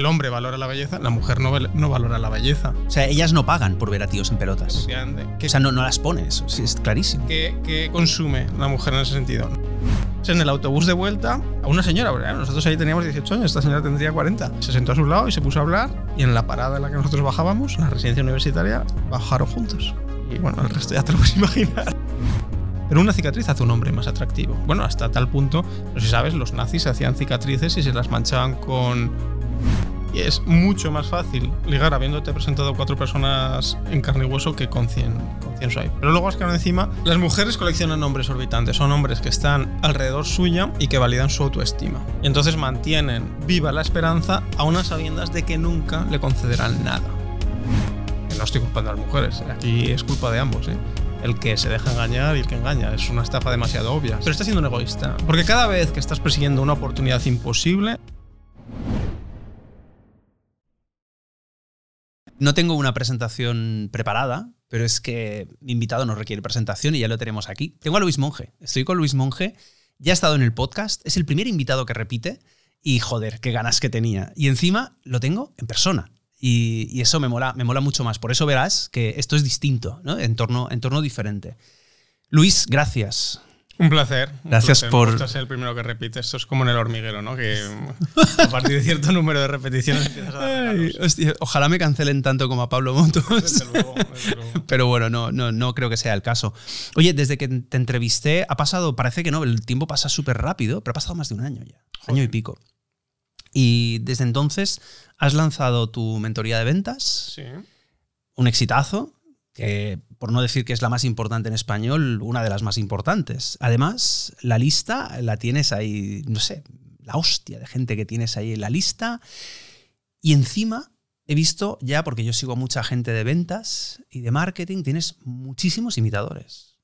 el hombre valora la belleza, la mujer no, no valora la belleza. O sea, ellas no pagan por ver a tíos en pelotas. ¿Qué, O sea, no, no las pones, es clarísimo. qué- qué consume la mujer en ese sentido? En el autobús de vuelta, a una señora, claro, nosotros ahí teníamos 18 años, esta señora tendría 40. Se sentó a su lado y se puso a hablar, y en la parada en la que nosotros bajábamos, en la residencia universitaria, bajaron juntos. Y bueno, el resto ya te lo puedes imaginar. Pero una cicatriz hace un hombre más atractivo. Bueno, hasta tal punto, no sé si sabes, los nazis hacían cicatrices y se las manchaban con. Y es mucho más fácil ligar habiéndote presentado cuatro personas en carne y hueso que con 100, con 100 swipe. Pero luego es que encima, las mujeres coleccionan hombres orbitantes. Son hombres que están alrededor suya y que validan su autoestima. Y entonces mantienen viva la esperanza a unas sabiendas de que nunca le concederán nada. No estoy culpando a las mujeres, aquí es culpa de ambos, ¿eh? El que se deja engañar y el que engaña. Es una estafa demasiado obvia. Pero está siendo un egoísta. Porque cada vez que estás persiguiendo una oportunidad imposible, No tengo una presentación preparada, pero es que mi invitado no requiere presentación y ya lo tenemos aquí. Tengo a Luis Monge. Estoy con Luis Monge. Ya ha estado en el podcast. Es el primer invitado que repite. Y joder, qué ganas que tenía. Y encima lo tengo en persona. Y, y eso me mola, me mola mucho más. Por eso verás que esto es distinto, ¿no? Entorno, entorno diferente. Luis, gracias. Un placer. un Gracias placer. por- ser el primero que repite. Esto es como en el hormiguero, ¿no? Que a partir de cierto número de repeticiones empiezas a dar Ay, hostia, ojalá me cancelen tanto como a Pablo Motos. Desde luego, desde luego. Pero bueno, no, no, no creo que sea el caso. Oye, desde que te entrevisté, ha pasado, parece que no, el tiempo pasa súper rápido, pero ha pasado más de un año ya, año y pico. Y desde entonces has lanzado tu mentoría de ventas, Sí. un exitazo, que por no decir que es la más importante en español, una de las más importantes. Además, la lista la tienes ahí, no sé, la hostia de gente que tienes ahí en la lista. Y encima he visto ya, porque yo sigo a mucha gente de ventas y de marketing, tienes muchísimos imitadores.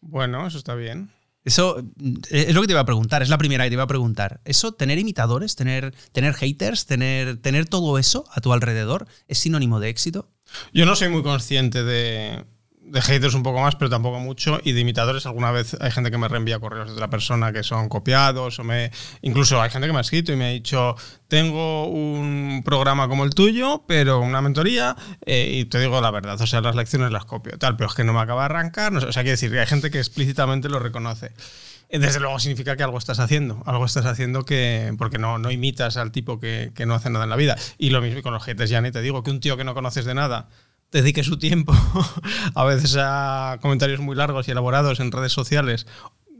Bueno, eso está bien. Eso mm, es lo que te iba a preguntar, es la primera que te iba a preguntar. ¿Eso, tener imitadores, tener, tener haters, tener, tener todo eso a tu alrededor, es sinónimo de éxito? Yo no soy muy consciente de, de haters un poco más, pero tampoco mucho. Y de imitadores, alguna vez hay gente que me reenvía correos de otra persona que son copiados. o me Incluso hay gente que me ha escrito y me ha dicho: Tengo un programa como el tuyo, pero una mentoría. eh, y te digo la verdad, o sea, las lecciones las copio, tal, pero es que no me acaba de arrancar. No sé, o sea, quiere decir hay gente que explícitamente lo reconoce. Eh, Desde luego significa que algo estás haciendo, algo estás haciendo que, porque no, no imitas al tipo que, que no hace nada en la vida. Y lo mismo con los haters, ya ni te digo que un tío que no conoces de nada dedique su tiempo a veces a comentarios muy largos y elaborados en redes sociales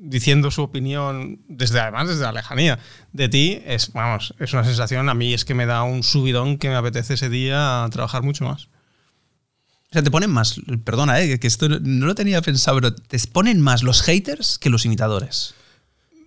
diciendo su opinión desde además desde la lejanía de ti es vamos es una sensación a mí es que me da un subidón que me apetece ese día trabajar mucho más O sea, te ponen más, perdona, eh, que esto no, lo tenía pensado, pero te ponen más los haters que los imitadores.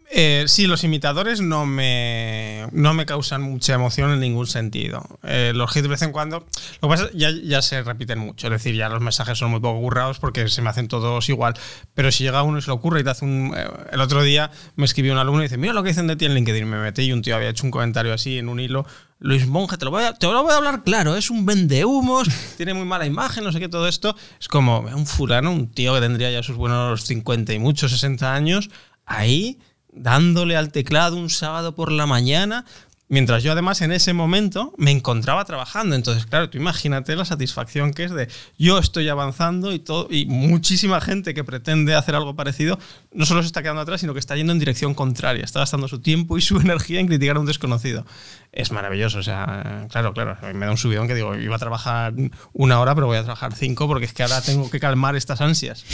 Eh, sí, los imitadores no me, no me causan mucha emoción en ningún sentido. Eh, los hits de vez en cuando, lo que pasa ya, ya se repiten mucho, es decir, ya los mensajes son muy poco currados porque se me hacen todos igual. Pero si llega uno y se le ocurre y te hace un... eh, el otro día me escribió un alumno y dice, mira lo que dicen de ti en LinkedIn. Me metí y un tío había hecho un comentario así en un hilo. Luis Monge, te lo voy a, te lo voy a hablar claro, es un vendehumos, tiene muy mala imagen, no sé qué, todo esto. Es como un fulano, un tío que tendría ya sus buenos 50 y muchos, 60 años, ahí dándole al teclado un sábado por la mañana, mientras yo además en ese momento me encontraba trabajando. Entonces, claro, tú imagínate la satisfacción que es de yo estoy avanzando y todo y muchísima gente que pretende hacer algo parecido no solo se está quedando atrás, sino que está yendo en dirección contraria, está gastando su tiempo y su energía en criticar a un desconocido. Es maravilloso, o sea, claro, claro, a mí me da un subidón que digo, iba a trabajar una hora, pero voy a trabajar cinco porque es que ahora tengo que calmar estas ansias.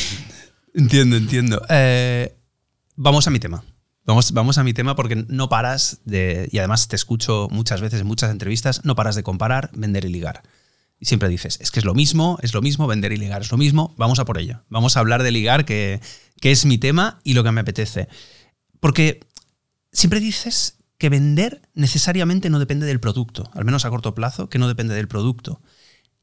Entiendo, entiendo. Eh, vamos a mi tema. Vamos, vamos a mi tema porque no paras de, y además te escucho muchas veces en muchas entrevistas, no paras de comparar, vender y ligar. Y siempre dices, es que es lo mismo, es lo mismo, vender y ligar es lo mismo, vamos a por ello. Vamos a hablar de ligar, que, que es mi tema y lo que me apetece. Porque siempre dices que vender necesariamente no depende del producto, al menos a corto plazo, que no depende del producto.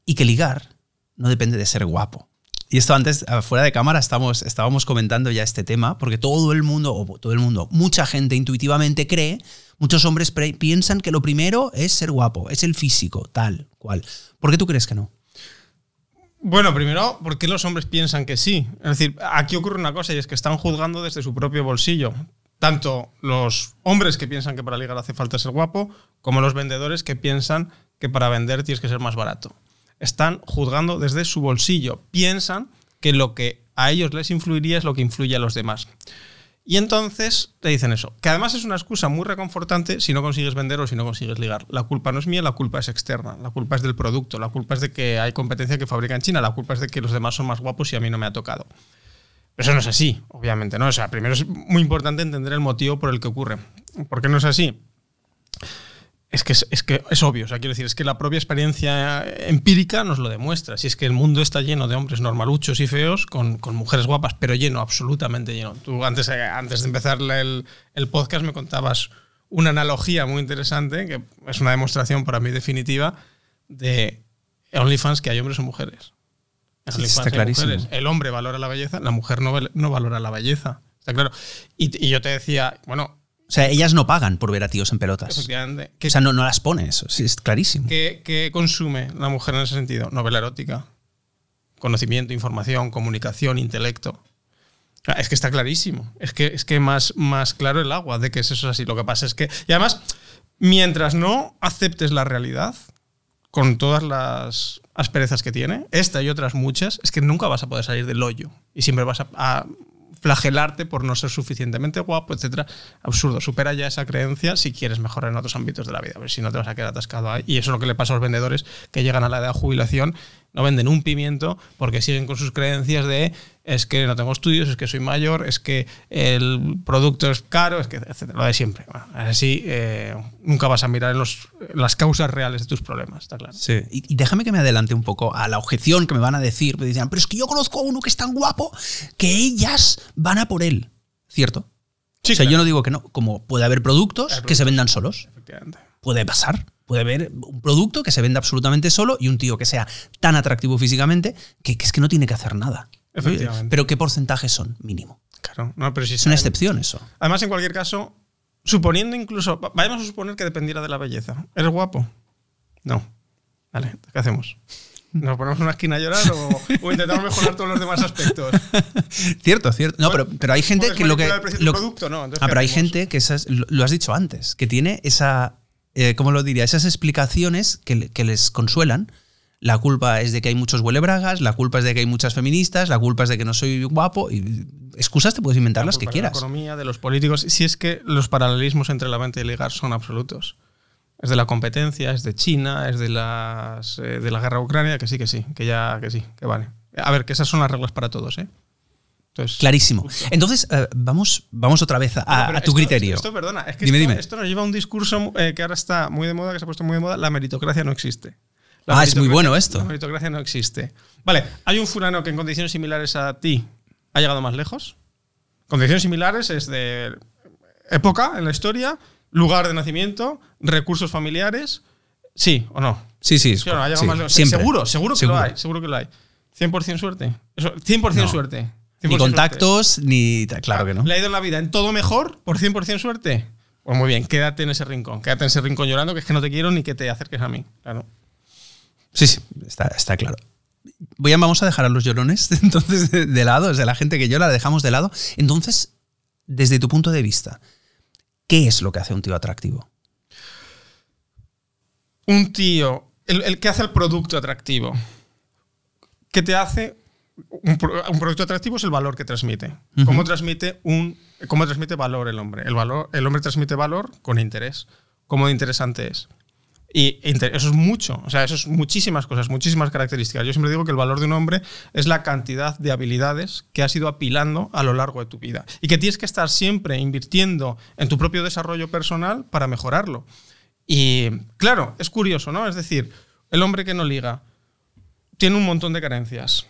Y que ligar no depende de ser guapo. Y esto antes, fuera de cámara, estamos, estábamos comentando ya este tema, porque todo el mundo, o todo el mundo, mucha gente intuitivamente cree, muchos hombres piensan que lo primero es ser guapo, es el físico, tal, cual. ¿Por qué tú crees que no? Bueno, primero, ¿por qué los hombres piensan que sí? Es decir, aquí ocurre una cosa y es que están juzgando desde su propio bolsillo. Tanto los hombres que piensan que para ligar hace falta ser guapo, como los vendedores que piensan que para vender tienes que ser más barato. Están juzgando desde su bolsillo. Piensan que lo que a ellos les influiría es lo que influye a los demás. Y entonces te dicen eso, que además es una excusa muy reconfortante si no consigues vender o si no consigues ligar. La culpa no es mía, la culpa es externa, la culpa es del producto, la culpa es de que hay competencia que fabrica en China, la culpa es de que los demás son más guapos y a mí no me ha tocado. Pero eso no es así, obviamente, ¿no? O sea, primero es muy importante entender el motivo por el que ocurre. ¿Por qué no es así? Es que es, que es obvio, o sea, quiero decir, es que la propia experiencia empírica nos lo demuestra. Si es que el mundo está lleno de hombres normaluchos y feos con, mujeres guapas, pero lleno, absolutamente lleno. Tú antes, eh, antes de empezar el, el podcast me contabas una analogía muy interesante, que es una demostración para mí definitiva, de OnlyFans que hay hombres o mujeres. está clarísimo. El hombre valora la belleza, la mujer no, no valora la belleza. Está claro. Y, y yo te decía, bueno, o sea, ellas no pagan por ver a tíos en pelotas. Efectivamente. o sea, no, no las pones, es clarísimo. ¿Qué, consume la mujer en ese sentido? Novela erótica, conocimiento, información, comunicación, intelecto. Ah, es que está clarísimo. Es que, es que más, más claro el agua de que eso es así. Lo que pasa es que. Y además, mientras no aceptes la realidad, con todas las asperezas que tiene, esta y otras muchas, es que nunca vas a poder salir del hoyo. Y siempre vas a flagelarte por no ser suficientemente guapo, etcétera. Absurdo. Supera ya esa creencia si quieres mejorar en otros ámbitos de la vida. A ver si no te vas a quedar atascado ahí. Y eso es lo que le pasa a los vendedores que llegan a la edad de jubilación, no venden un pimiento porque siguen con sus creencias de es que no tengo estudios, es que soy mayor, es que el producto es caro, es que, etcétera, lo de siempre. así eh, nunca vas a mirar en los, las causas reales de tus problemas, está claro. Sí. Y, déjame que me adelante un poco a la objeción que me van a decir. Me dicen, pero es que yo conozco a uno que es tan guapo que ellas van a por él. ¿Cierto? Sí, o sea, yo no digo que no, como puede haber productos, que se vendan solos. Efectivamente. Puede pasar. Puede haber un producto que se venda absolutamente solo y un tío que sea tan atractivo físicamente que, que es que no tiene que hacer nada. Pero ¿qué porcentajes son? Mínimo. Claro, no, pero si es una excepción eso. Además, en cualquier caso, suponiendo incluso, vayamos a suponer que dependiera de la belleza. ¿Eres guapo? No. Vale, ¿qué hacemos? ¿Nos ponemos en una esquina a llorar o, intentamos mejorar todos los demás aspectos? cierto, cierto. No, pero, pero hay gente que lo que. Lo, producto, no, ah, pero hay gente que esas, lo has dicho antes, que tiene esa. Eh, ¿Cómo lo diría? Esas explicaciones que, que les consuelan la culpa es de que hay muchos huelebragas, la culpa es de que hay muchas feministas, la culpa es de que no soy guapo. Y excusas te puedes inventar las que quieras. De la economía, de los políticos. Si es que los paralelismos entre la venta y el ligar son absolutos. Es de la competencia, es de China, es de, las, eh, de la guerra ucrania, que sí, que sí, que ya, que sí, que vale. A ver, que esas son las reglas para todos, ¿eh? Clarísimo. Entonces, eh, vamos, vamos otra vez a, tu criterio. Esto, perdona, es que esto, esto, nos lleva a un discurso eh, que ahora está muy de moda, que se ha puesto muy de moda, la meritocracia no existe ah, es muy bueno esto. La meritocracia no existe. Vale, hay un fulano que en condiciones similares a ti ha llegado más lejos. Condiciones similares es de época en la historia, lugar de nacimiento, recursos familiares. ¿Sí o no? Sí, sí. Seguro, seguro que lo hay. Seguro que lo hay. 100% suerte. 100% suerte. ni contactos, ni. Claro que no. ¿Le ha ido en la vida en todo mejor por 100% suerte? Pues muy bien, quédate en ese rincón. Quédate en ese rincón llorando, que es que no te quiero ni que te acerques a mí. Claro. Sí, sí, está, claro. Voy a, vamos a dejar a los llorones entonces de, lado, desde la gente que llora, la dejamos de lado. Entonces, desde tu punto de vista, ¿qué es lo que hace un tío atractivo? Un tío, el, que hace el producto atractivo. ¿Qué te hace? Un, producto atractivo es el valor que transmite. ¿Cómo, transmite un, ¿Cómo transmite valor el hombre? El, valor? el hombre transmite valor con interés. ¿Cómo interesante es? Y eso es mucho, o sea, eso es muchísimas cosas, muchísimas características. Yo siempre digo que el valor de un hombre es la cantidad de habilidades que has ido apilando a lo largo de tu vida y que tienes que estar siempre invirtiendo en tu propio desarrollo personal para mejorarlo. Y claro, es curioso, ¿no? Es decir, el hombre que no liga tiene un montón de carencias.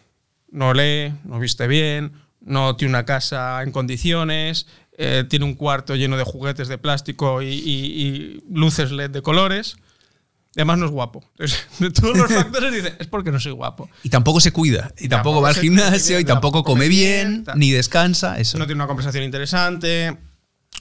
No lee, no viste bien, no tiene una casa en condiciones, eh, tiene un cuarto lleno de juguetes de plástico y luces LED de colores además no es guapo. de todos los factores dice, es porque no soy guapo. Y tampoco se cuida, y tampoco, va al gimnasio, y tampoco come bien, ni descansa. Eso. No tiene una conversación interesante,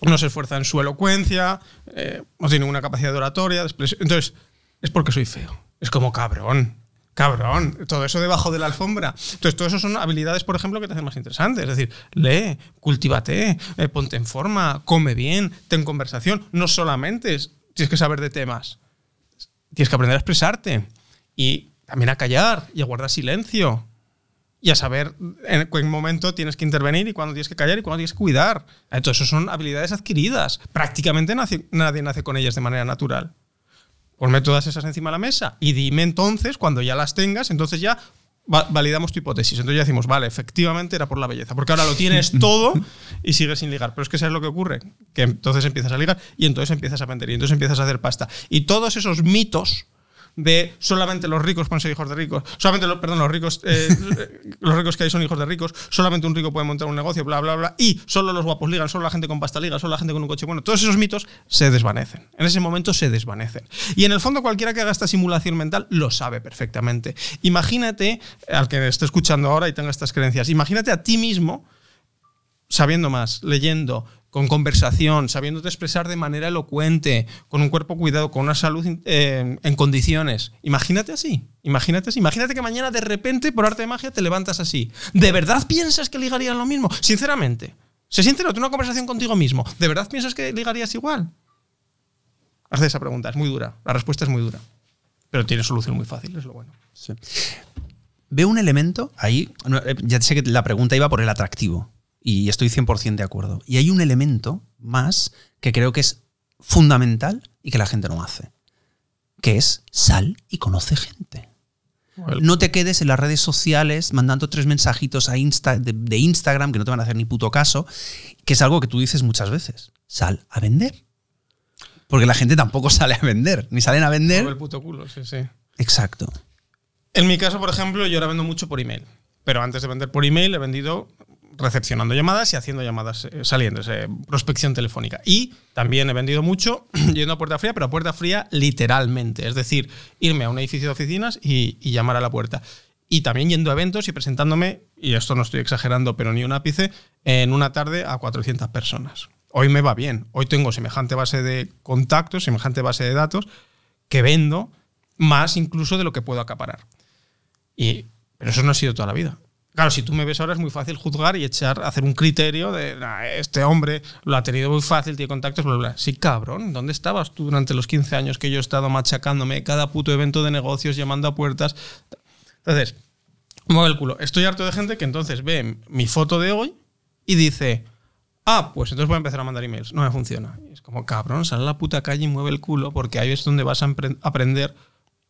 no se esfuerza en su elocuencia, eh, no tiene ninguna capacidad de oratoria. Entonces, es porque soy feo. Es como cabrón. Cabrón, todo eso debajo de la alfombra. Entonces, todo eso son habilidades, por ejemplo, que te hacen más interesantes. Es decir, lee, cultívate, eh, ponte en forma, come bien, ten conversación. No solamente tienes que saber de temas, tienes que aprender a expresarte y también a callar y a guardar silencio y a saber en qué momento tienes que intervenir y cuándo tienes que callar y cuándo tienes que cuidar. Entonces, eso son habilidades adquiridas. Prácticamente nadie nace con ellas de manera natural. Ponme todas esas encima de la mesa y dime entonces, cuando ya las tengas, entonces ya validamos tu hipótesis. Entonces ya decimos, vale, efectivamente era por la belleza, porque ahora lo tienes todo y sigues sin ligar. Pero es que ¿sabes lo que ocurre? Que entonces empiezas a ligar y entonces empiezas a vender y entonces empiezas a hacer pasta. Y todos esos mitos de solamente los ricos pueden ser hijos de ricos, solamente los, perdón, los ricos, eh, los ricos que hay son hijos de ricos, solamente un rico puede montar un negocio, bla, bla, bla, y solo los guapos ligan, solo la gente con pasta liga, solo la gente con un coche bueno. Todos esos mitos se desvanecen. En ese momento se desvanecen. Y en el fondo cualquiera que haga esta simulación mental lo sabe perfectamente. Imagínate, al que esté escuchando ahora y tenga estas creencias, imagínate a ti mismo sabiendo más, leyendo, con conversación, sabiéndote expresar de manera elocuente, con un cuerpo cuidado, con una salud eh, en condiciones. Imagínate así, imagínate así. Imagínate que mañana de repente, por arte de magia, te levantas así. ¿De verdad piensas que ligarían lo mismo? Sinceramente. Sé sincero, tú una conversación contigo mismo. ¿De verdad piensas que ligarías igual? Haz esa pregunta, es muy dura. La respuesta es muy dura. Pero tiene solución muy fácil, es lo bueno. Veo un elemento ahí, eh, ya sé que la pregunta iba por el atractivo y estoy 100% de acuerdo. Y hay un elemento más que creo que es fundamental y que la gente no hace, que es sal y conoce gente. No te quedes en las redes sociales mandando tres mensajitos a Insta, de, Instagram que no te van a hacer ni puto caso, que es algo que tú dices muchas veces. Sal a vender. Porque la gente tampoco sale a vender, ni salen a vender. el puto culo, sí, sí. Exacto. En mi caso, por ejemplo, yo ahora vendo mucho por email. Pero antes de vender por email he vendido recepcionando llamadas y haciendo llamadas eh, saliendo, prospección telefónica. Y también he vendido mucho yendo a puerta fría, pero a puerta fría literalmente. Es decir, irme a un edificio de oficinas y, llamar a la puerta. Y también yendo a eventos y presentándome, y esto no estoy exagerando, pero ni un ápice, en una tarde a 400 personas. Hoy me va bien. Hoy tengo semejante base de contactos, semejante base de datos, que vendo más incluso de lo que puedo acaparar. Y, pero eso no ha sido toda la vida. Claro, si tú me ves ahora es muy fácil juzgar y echar, hacer un criterio de este hombre lo ha tenido muy fácil, tiene contactos, bla, bla. Sí, cabrón, ¿dónde estabas tú durante los 15 años que yo he estado machacándome cada puto evento de negocios, llamando a puertas? Entonces, mueve el culo. Estoy harto de gente que entonces ve mi foto de hoy y dice, ah, pues entonces voy a empezar a mandar emails. No me funciona. Es como, cabrón, sal a la puta calle y mueve el culo porque ahí es donde vas a aprender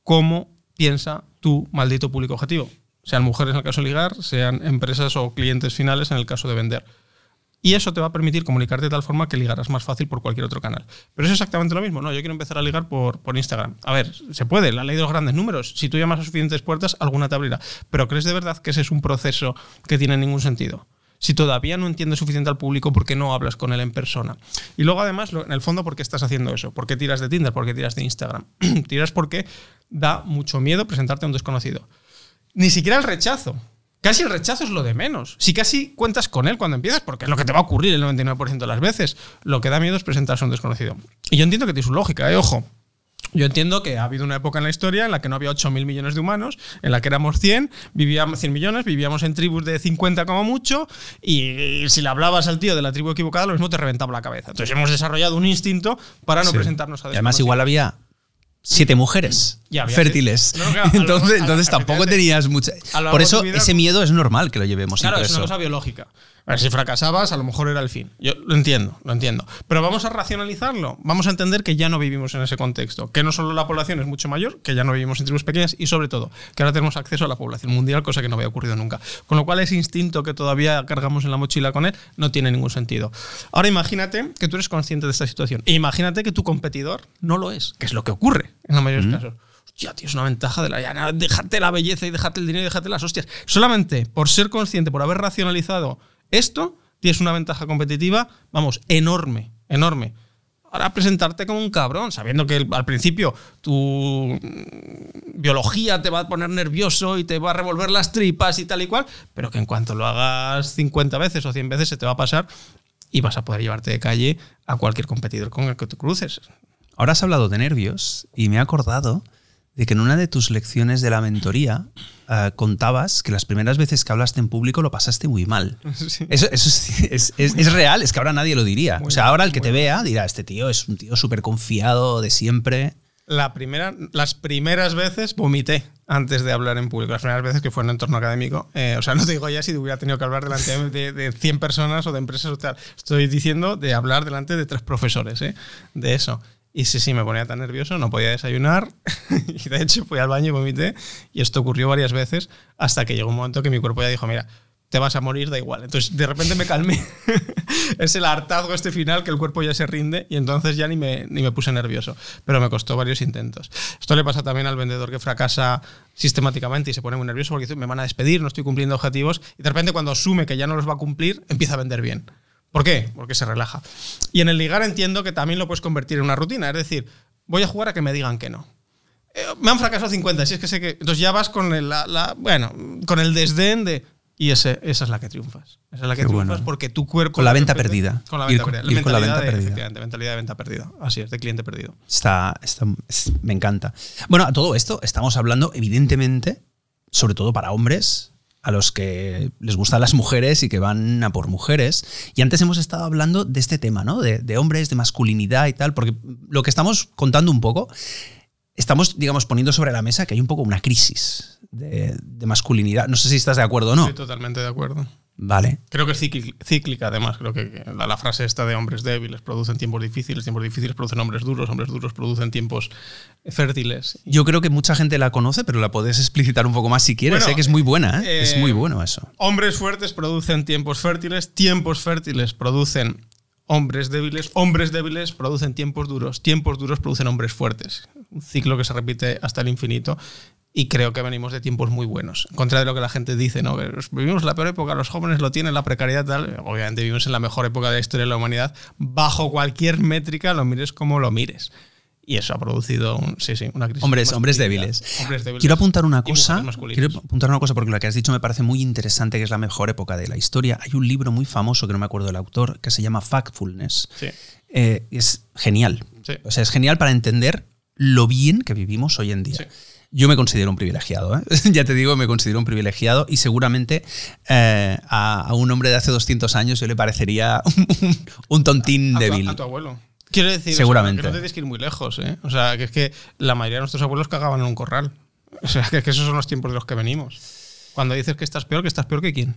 cómo piensa tu maldito público objetivo sean mujeres en el caso de ligar, sean empresas o clientes finales en el caso de vender. Y eso te va a permitir comunicarte de tal forma que ligarás más fácil por cualquier otro canal. Pero es exactamente lo mismo. No, yo quiero empezar a ligar por, Instagram. A ver, se puede, la ley de los grandes números. Si tú llamas a suficientes puertas, alguna te abrirá. Pero ¿crees de verdad que ese es un proceso que tiene ningún sentido? Si todavía no entiendes suficiente al público, ¿por qué no hablas con él en persona? Y luego, además, en el fondo, ¿por qué estás haciendo eso? ¿Por qué tiras de Tinder? ¿Por qué tiras de Instagram? tiras porque da mucho miedo presentarte a un desconocido ni siquiera el rechazo. Casi el rechazo es lo de menos. Si casi cuentas con él cuando empiezas, porque es lo que te va a ocurrir el 99% de las veces, lo que da miedo es presentarse a un desconocido. Y yo entiendo que tiene su lógica, ¿eh? ojo. Yo entiendo que ha habido una época en la historia en la que no había 8.000 millones de humanos, en la que éramos 100, vivíamos 100 millones, vivíamos en tribus de 50 como mucho, y, si le hablabas al tío de la tribu equivocada, lo mismo te reventaba la cabeza. Entonces hemos desarrorado un instinto para no presentarnos a. Además, igual había siete mujeres fértiles. entonces, entonces tampoco tenías mucha. Por eso ese miedo es normal que lo llevemos. Claro, es una cosa biológica. A ver, si fracasabas, a lo mejor era el fin. Yo lo entiendo, lo entiendo. Pero vamos a racionalizarlo. Vamos a entender que ya no vivimos en ese contexto. Que no solo la población es mucho mayor, que ya no vivimos en tribus pequeñas y sobre todo que ahora tenemos acceso a la población mundial, cosa que no había ocurrido nunca. Con lo cual ese instinto que todavía cargamos en la mochila con él no tiene ningún sentido. Ahora imagínate que tú eres consciente de esta situación. E imagínate que tu competidor no lo es, que es lo que ocurre en la mayoría de los casos ya tienes una ventaja de la. Ya, déjate la belleza y déjate el dinero y déjate las hostias. Solamente por ser consciente, por haber racionalizado esto, tienes una ventaja competitiva, vamos, enorme, enorme. Ahora presentarte como un cabrón, sabiendo que al principio tu biología te va a poner nervioso y te va a revolver las tripas y tal y cual, pero que en cuanto lo hagas 50 veces o 100 veces se te va a pasar y vas a poder llevarte de calle a cualquier competidor con el que te cruces. Ahora has hablado de nervios y me he acordado de que en una de tus lecciones de la mentoría uh, contabas que las primeras veces que hablaste en público lo pasaste muy mal. Sí. Eso, eso es, es, es, es, real, es que ahora nadie lo diría. Muy o sea, ahora el que te vea dirá, este tío es un tío súper confiado de siempre. La primera, las primeras veces vomité antes de hablar en público. Las primeras veces que fue en entorno académico. Eh, o sea, no te digo ya si hubiera tenido que hablar delante de, de 100 personas o de empresas o tal. Estoy diciendo de hablar delante de tres profesores, ¿eh? De eso. Y sí, sí, me ponía tan nervioso, no podía desayunar. y de hecho fui al baño y vomité. Y esto ocurrió varias veces hasta que llegó un momento que mi cuerpo ya dijo, mira, te vas a morir, da igual. Entonces de repente me calmé. es el hartazgo este final que el cuerpo ya se rinde y entonces ya ni me, ni me puse nervioso. Pero me costó varios intentos. Esto le pasa también al vendedor que fracasa sistemáticamente y se pone muy nervioso porque dice, me van a despedir, no estoy cumpliendo objetivos. Y de repente cuando asume que ya no los va a cumplir, empieza a vender bien. ¿Por qué? Porque se relaja. Y en el ligar entiendo que también lo puedes convertir en una rutina. Es decir, voy a jugar a que me digan que no. Eh, me han fracasado 50, si es que sé que. Entonces ya vas con el, la, la, bueno, con el desdén de. Y ese, esa es la que triunfas. Esa es la que Qué triunfas bueno. porque tu cuerpo. Con la venta perdida. Con la Ir venta con- perdida. ir con la venta de- perdida. Efectivamente, mentalidad de venta perdida. Así es, de cliente perdido. Está, está- es- me encanta. Bueno, a todo esto estamos hablando, evidentemente, sobre todo para hombres, a los que les gustan las mujeres y que van a por mujeres. Y antes hemos estado hablando de este tema, ¿no? De, de hombres, de masculinidad y tal, porque lo que estamos contando un poco, estamos, digamos, poniendo sobre la mesa que hay un poco una crisis de, de masculinidad. No sé si estás de acuerdo o no. Estoy totalmente de acuerdo. Vale. Creo que es cíclica, además. Creo que la, la frase esta de hombres débiles producen tiempos difíciles, tiempos difíciles producen hombres duros, hombres duros producen tiempos fértiles. Yo creo que mucha gente la conoce, pero la puedes explicitar un poco más si quieres. Bueno, sé que es muy buena, ¿eh? es eh, muy bueno eso. Hombres fuertes producen tiempos fértiles, tiempos fértiles producen hombres débiles, hombres débiles producen tiempos duros, tiempos duros producen hombres fuertes. Un ciclo que se repite hasta el infinito. Y creo que venimos de tiempos muy buenos. En contra de lo que la gente dice, ¿no? Vivimos la peor época, los jóvenes lo tienen, la precariedad tal. Obviamente vivimos en la mejor época de la historia de la humanidad. Bajo cualquier métrica, lo mires como lo mires. Y eso ha producido un, sí, sí, una crisis. Hombres, hombres débiles. Hombres débiles. Quiero apuntar una cosa. Quiero apuntar una cosa porque lo que has dicho me parece muy interesante, que es la mejor época de la historia. Hay un libro muy famoso que no me acuerdo del autor, que se llama Factfulness. Sí. Eh, es genial. O sea, es genial para entender lo bien que vivimos hoy en día. Yo me considero un privilegiado, ¿eh? ya te digo, me considero un privilegiado y seguramente eh, a, a un hombre de hace 200 años yo le parecería un, un tontín a débil. a tu abuelo. Quiero decir, Seguramente. o sea, que no te tienes que ir muy lejos, ¿eh? O sea, que es que la mayoría de nuestros abuelos cagaban en un corral. O sea, que, que esos son los tiempos de los que venimos. Cuando dices que estás peor, que estás peor que quién.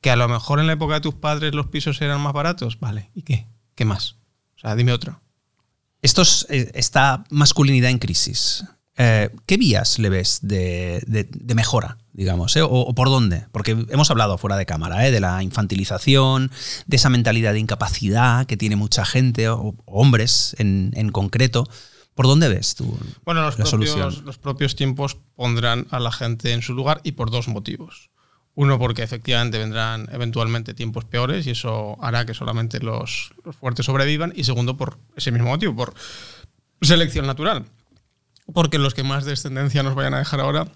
Que a lo mejor en la época de tus padres los pisos eran más baratos. Vale, ¿y qué? ¿Qué más? O sea, dime otro. Esto es, eh, esta masculinidad en crisis. Eh, ¿Qué vías le ves de, de- de mejora, digamos? eh? O, o por dónde? Porque hemos hablado fuera de cámara ¿eh? de la infantilización, de esa mentalidad de incapacidad que tiene mucha gente, o, o hombres en, en concreto. ¿Por dónde ves tú Bueno, los la propios, solución? los propios tiempos pondrán a la gente en su lugar y por dos motivos. Uno, porque efectivamente vendrán eventualmente tiempos peores y eso hará que solamente los, los fuertes sobrevivan. Y segundo, por ese mismo motivo, por selección natural. Porque los que más descendencia nos vayan a dejar ahora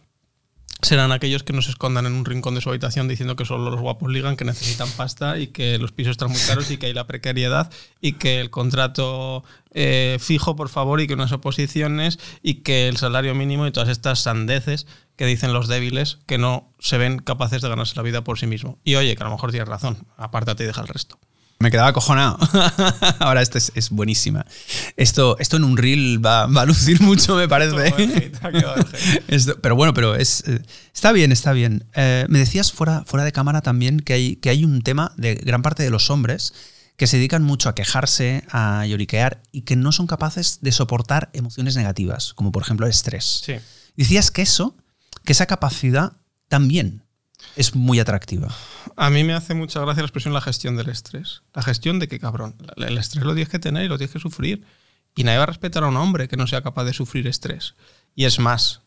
serán aquellos que no se escondan en un rincón de su habitación diciendo que solo los guapos ligan, que necesitan pasta y que los pisos están muy caros y que hay la precariedad y que el contrato eh, fijo, por favor, y que unas oposiciones y que el salario mínimo y todas estas sandeces que dicen los débiles que no se ven capaces de ganarse la vida por sí mismo. Y oye, que a lo mejor tienes razón, apártate y deja el resto. Me quedaba acojonado. Ahora esta es, es buenísima. Esto, esto en un reel va, va a lucir mucho, me parece. Esto- pero bueno, pero es, eh, está bien, está bien. Eh, me decías fuera, fuera de cámara también que hay, que hay un tema de gran parte de los hombres que se dedican mucho a quejarse, a lloriquear y que no son capaces de soportar emociones negativas, como por ejemplo el estrés. Sí. Decías que eso, que esa capacidad también es muy atractiva. A mí me hace mucha gracia la expresión la gestión del estrés. La gestión de qué cabrón. El estrés lo tienes que tener y lo tienes que sufrir. Y nadie va a respetar a un hombre que no sea capaz de sufrir estrés. Y es más,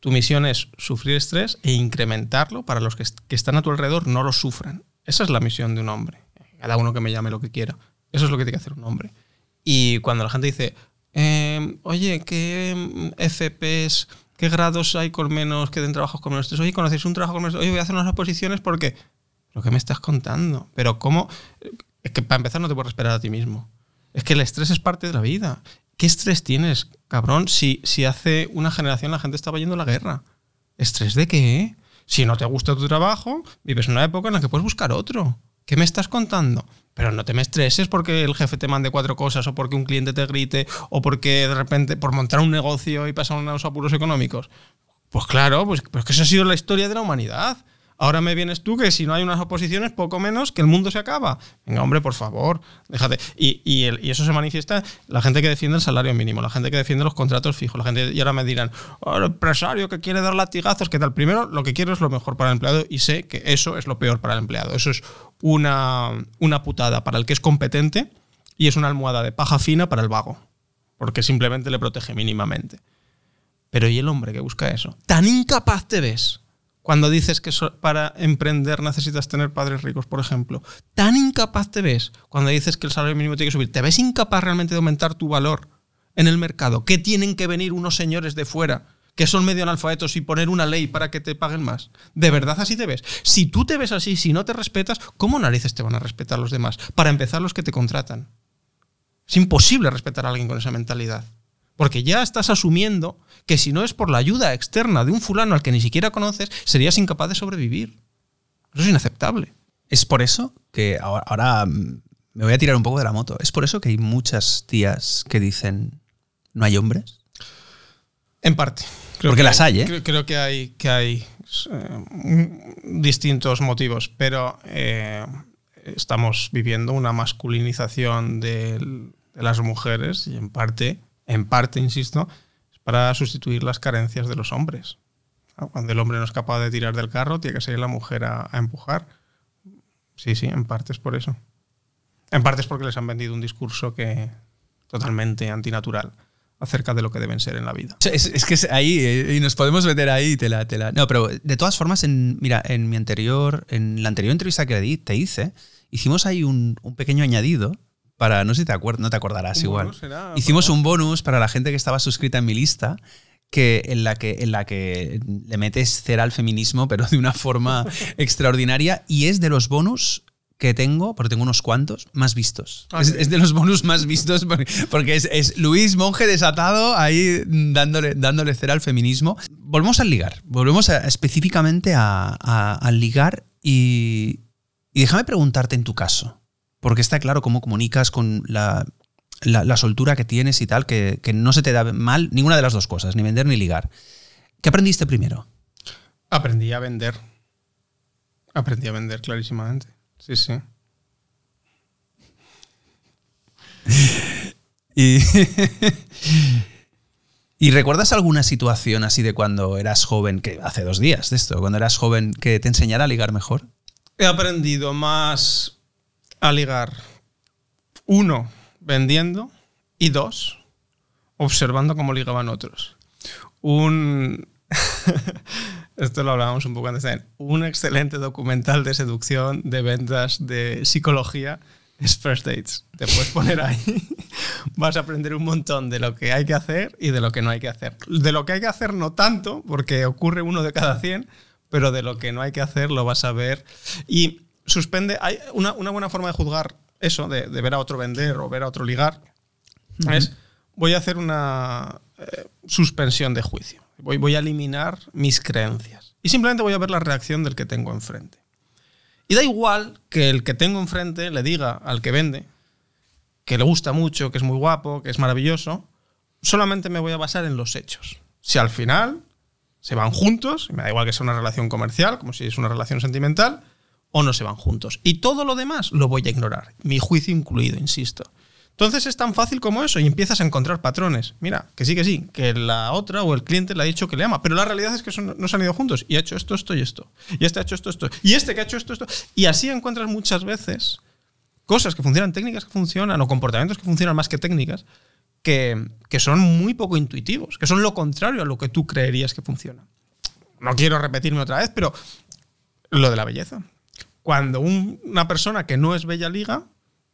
tu misión es sufrir estrés e incrementarlo para los que, est- que están a tu alrededor no lo sufran. Esa es la misión de un hombre. Cada uno que me llame lo que quiera. Eso es lo que tiene que hacer un hombre. Y cuando la gente dice, eh, oye, ¿qué mm, FPs, qué grados hay con menos, que den trabajos con menos estrés? Oye, ¿conocéis un trabajo con menos Oye, voy a hacer unas oposiciones porque... ¿Lo que me estás contando? Pero ¿cómo? Es que para empezar no te puedes esperar a ti mismo. Es que el estrés es parte de la vida. ¿Qué estrés tienes? Cabrón, si, si hace una generación la gente estaba yendo a la guerra. ¿Estrés de qué? Si no te gusta tu trabajo, vives en una época en la que puedes buscar otro. ¿Qué me estás contando? Pero no te me estreses porque el jefe te mande cuatro cosas o porque un cliente te grite o porque de repente por montar un negocio y pasar unos apuros económicos. Pues claro, pues, pues que esa ha sido la historia de la humanidad. Ahora me vienes tú que si no hay unas oposiciones, poco menos que el mundo se acaba. Venga, hombre, por favor, déjate. Y, y, eso se manifiesta la gente que defiende el salario mínimo, la gente que defiende los contratos fijos, la gente. Y ahora me dirán, oh, el empresario que quiere dar latigazos, ¿qué tal? Primero, lo que quiero es lo mejor para el empleado y sé que eso es lo peor para el empleado. Eso es una, una putada para el que es competente y es una almohada de paja fina para el vago, porque simplemente le protege mínimamente. Pero ¿y el hombre que busca eso? Tan incapaz te ves cuando dices que para emprender necesitas tener padres ricos, por ejemplo. Tan incapaz te ves cuando dices que el salario mínimo tiene que subir. ¿Te ves incapaz realmente de aumentar tu valor en el mercado? ¿Qué tienen que venir unos señores de fuera que son medio analfabetos y poner una ley para que te paguen más? ¿De verdad así te ves? Si tú te ves así, si no te respetas, ¿cómo narices te van a respetar los demás? Para empezar, los que te contratan. Es imposible respetar a alguien con esa mentalidad. Porque ya estás asumiendo que si no es por la ayuda externa de un fulano al que ni siquiera conoces, serías incapaz de sobrevivir. Eso es inaceptable. Es por eso que ahora, me voy a tirar un poco de la moto. Es por eso que hay muchas tías que dicen no hay hombres. En parte. Porque las hay, ¿eh? Creo, que hay, que hay eh, distintos motivos, pero eh, estamos viviendo una masculinización de las mujeres y en parte en parte, insisto, es para sustituir las carencias de los hombres. Cuando el hombre no es capaz de tirar del carro, tiene que ser la mujer a, empujar. Sí, sí, en parte es por eso. En parte es porque les han vendido un discurso que totalmente antinatural acerca de lo que deben ser en la vida. Es, que ahí, eh, y nos podemos meter ahí, tela, tela. No, pero de todas formas, en, mira, en mi anterior, en la anterior entrevista que te hice, hicimos ahí un pequeño añadido para, no sé si te acuerdas, no te acordarás igual. Hicimos un bonus para la gente que estaba suscrita en mi lista, que en la que, en la que le metes cera al feminismo, pero de una forma extraordinaria, y es de los bonus que tengo, porque tengo unos cuantos, más vistos. Ah, es, de los bonus más vistos porque, es, Luis Monje desatado ahí dándole, dándole cera al feminismo. Volvemos al ligar, volvemos específicamente al ligar y, y déjame preguntarte en tu caso porque está claro cómo comunicas con la, soltura que tienes y tal, que, no se te da mal ninguna de las dos cosas, ni vender ni ligar. ¿Qué aprendiste primero? Aprendí a vender. Aprendí a vender clarísimamente. Sí, sí. y, ¿Y recuerdas alguna situación así de cuando eras joven, que hace dos días de esto, cuando eras joven, que te enseñara a ligar mejor? He aprendido más a ligar, uno, vendiendo y dos, observando cómo ligaban otros. Un... Esto lo hablábamos un poco antes también. Un excelente documental de seducción, de ventas, de psicología es First Dates. Te puedes poner ahí. Vas a aprender un montón de lo que hay que hacer y de lo que no hay que hacer. De lo que hay que hacer no tanto, porque ocurre uno de cada 100, pero de lo que no hay que hacer lo vas a ver. Y suspende. Hay una, buena forma de juzgar eso, de, ver a otro vender o ver a otro ligar, es voy a hacer una eh, suspensión de juicio. Voy, voy a eliminar mis creencias. Y simplemente voy a ver la reacción del que tengo enfrente. Y da igual que el que tengo enfrente le diga al que vende que le gusta mucho, que es muy guapo, que es maravilloso, solamente me voy a basar en los hechos. Si al final se van juntos, me da igual que sea una relación comercial, como si es una relación sentimental, o no se van juntos. Y todo lo demás lo voy a ignorar, mi juicio incluido, insisto. Entonces es tan fácil como eso y empiezas a encontrar patrones. Mira, que sí, que sí, que la otra o el cliente le ha dicho que le ama, pero la realidad es que no se han ido juntos y ha hecho esto, esto y esto. Y este ha hecho esto, esto. Y este que ha hecho esto, esto. Y así encuentras muchas veces cosas que funcionan, técnicas que funcionan o comportamientos que funcionan más que técnicas que, que son muy poco intuitivos, que son lo contrario a lo que tú creerías que funciona. No quiero repetirme otra vez, pero lo de la belleza cuando una persona que no es bella liga,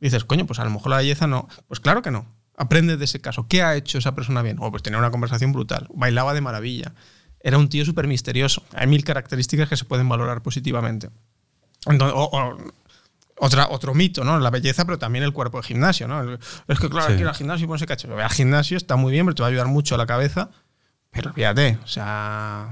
dices, coño, pues a lo mejor la belleza no. Pues claro que no. Aprende de ese caso. ¿Qué ha hecho esa persona bien? Oh, pues tenía una conversación brutal. Bailaba de maravilla. Era un tío súper misterioso. Hay mil características que se pueden valorar positivamente. o, otra, otro mito, ¿no? La belleza, pero también el cuerpo de gimnasio, ¿no? Es que, claro, Sí. hay que ir al gimnasio y ponerse cacho. Al gimnasio, está muy bien, pero te va a ayudar mucho a la cabeza. Pero olvídate, o sea,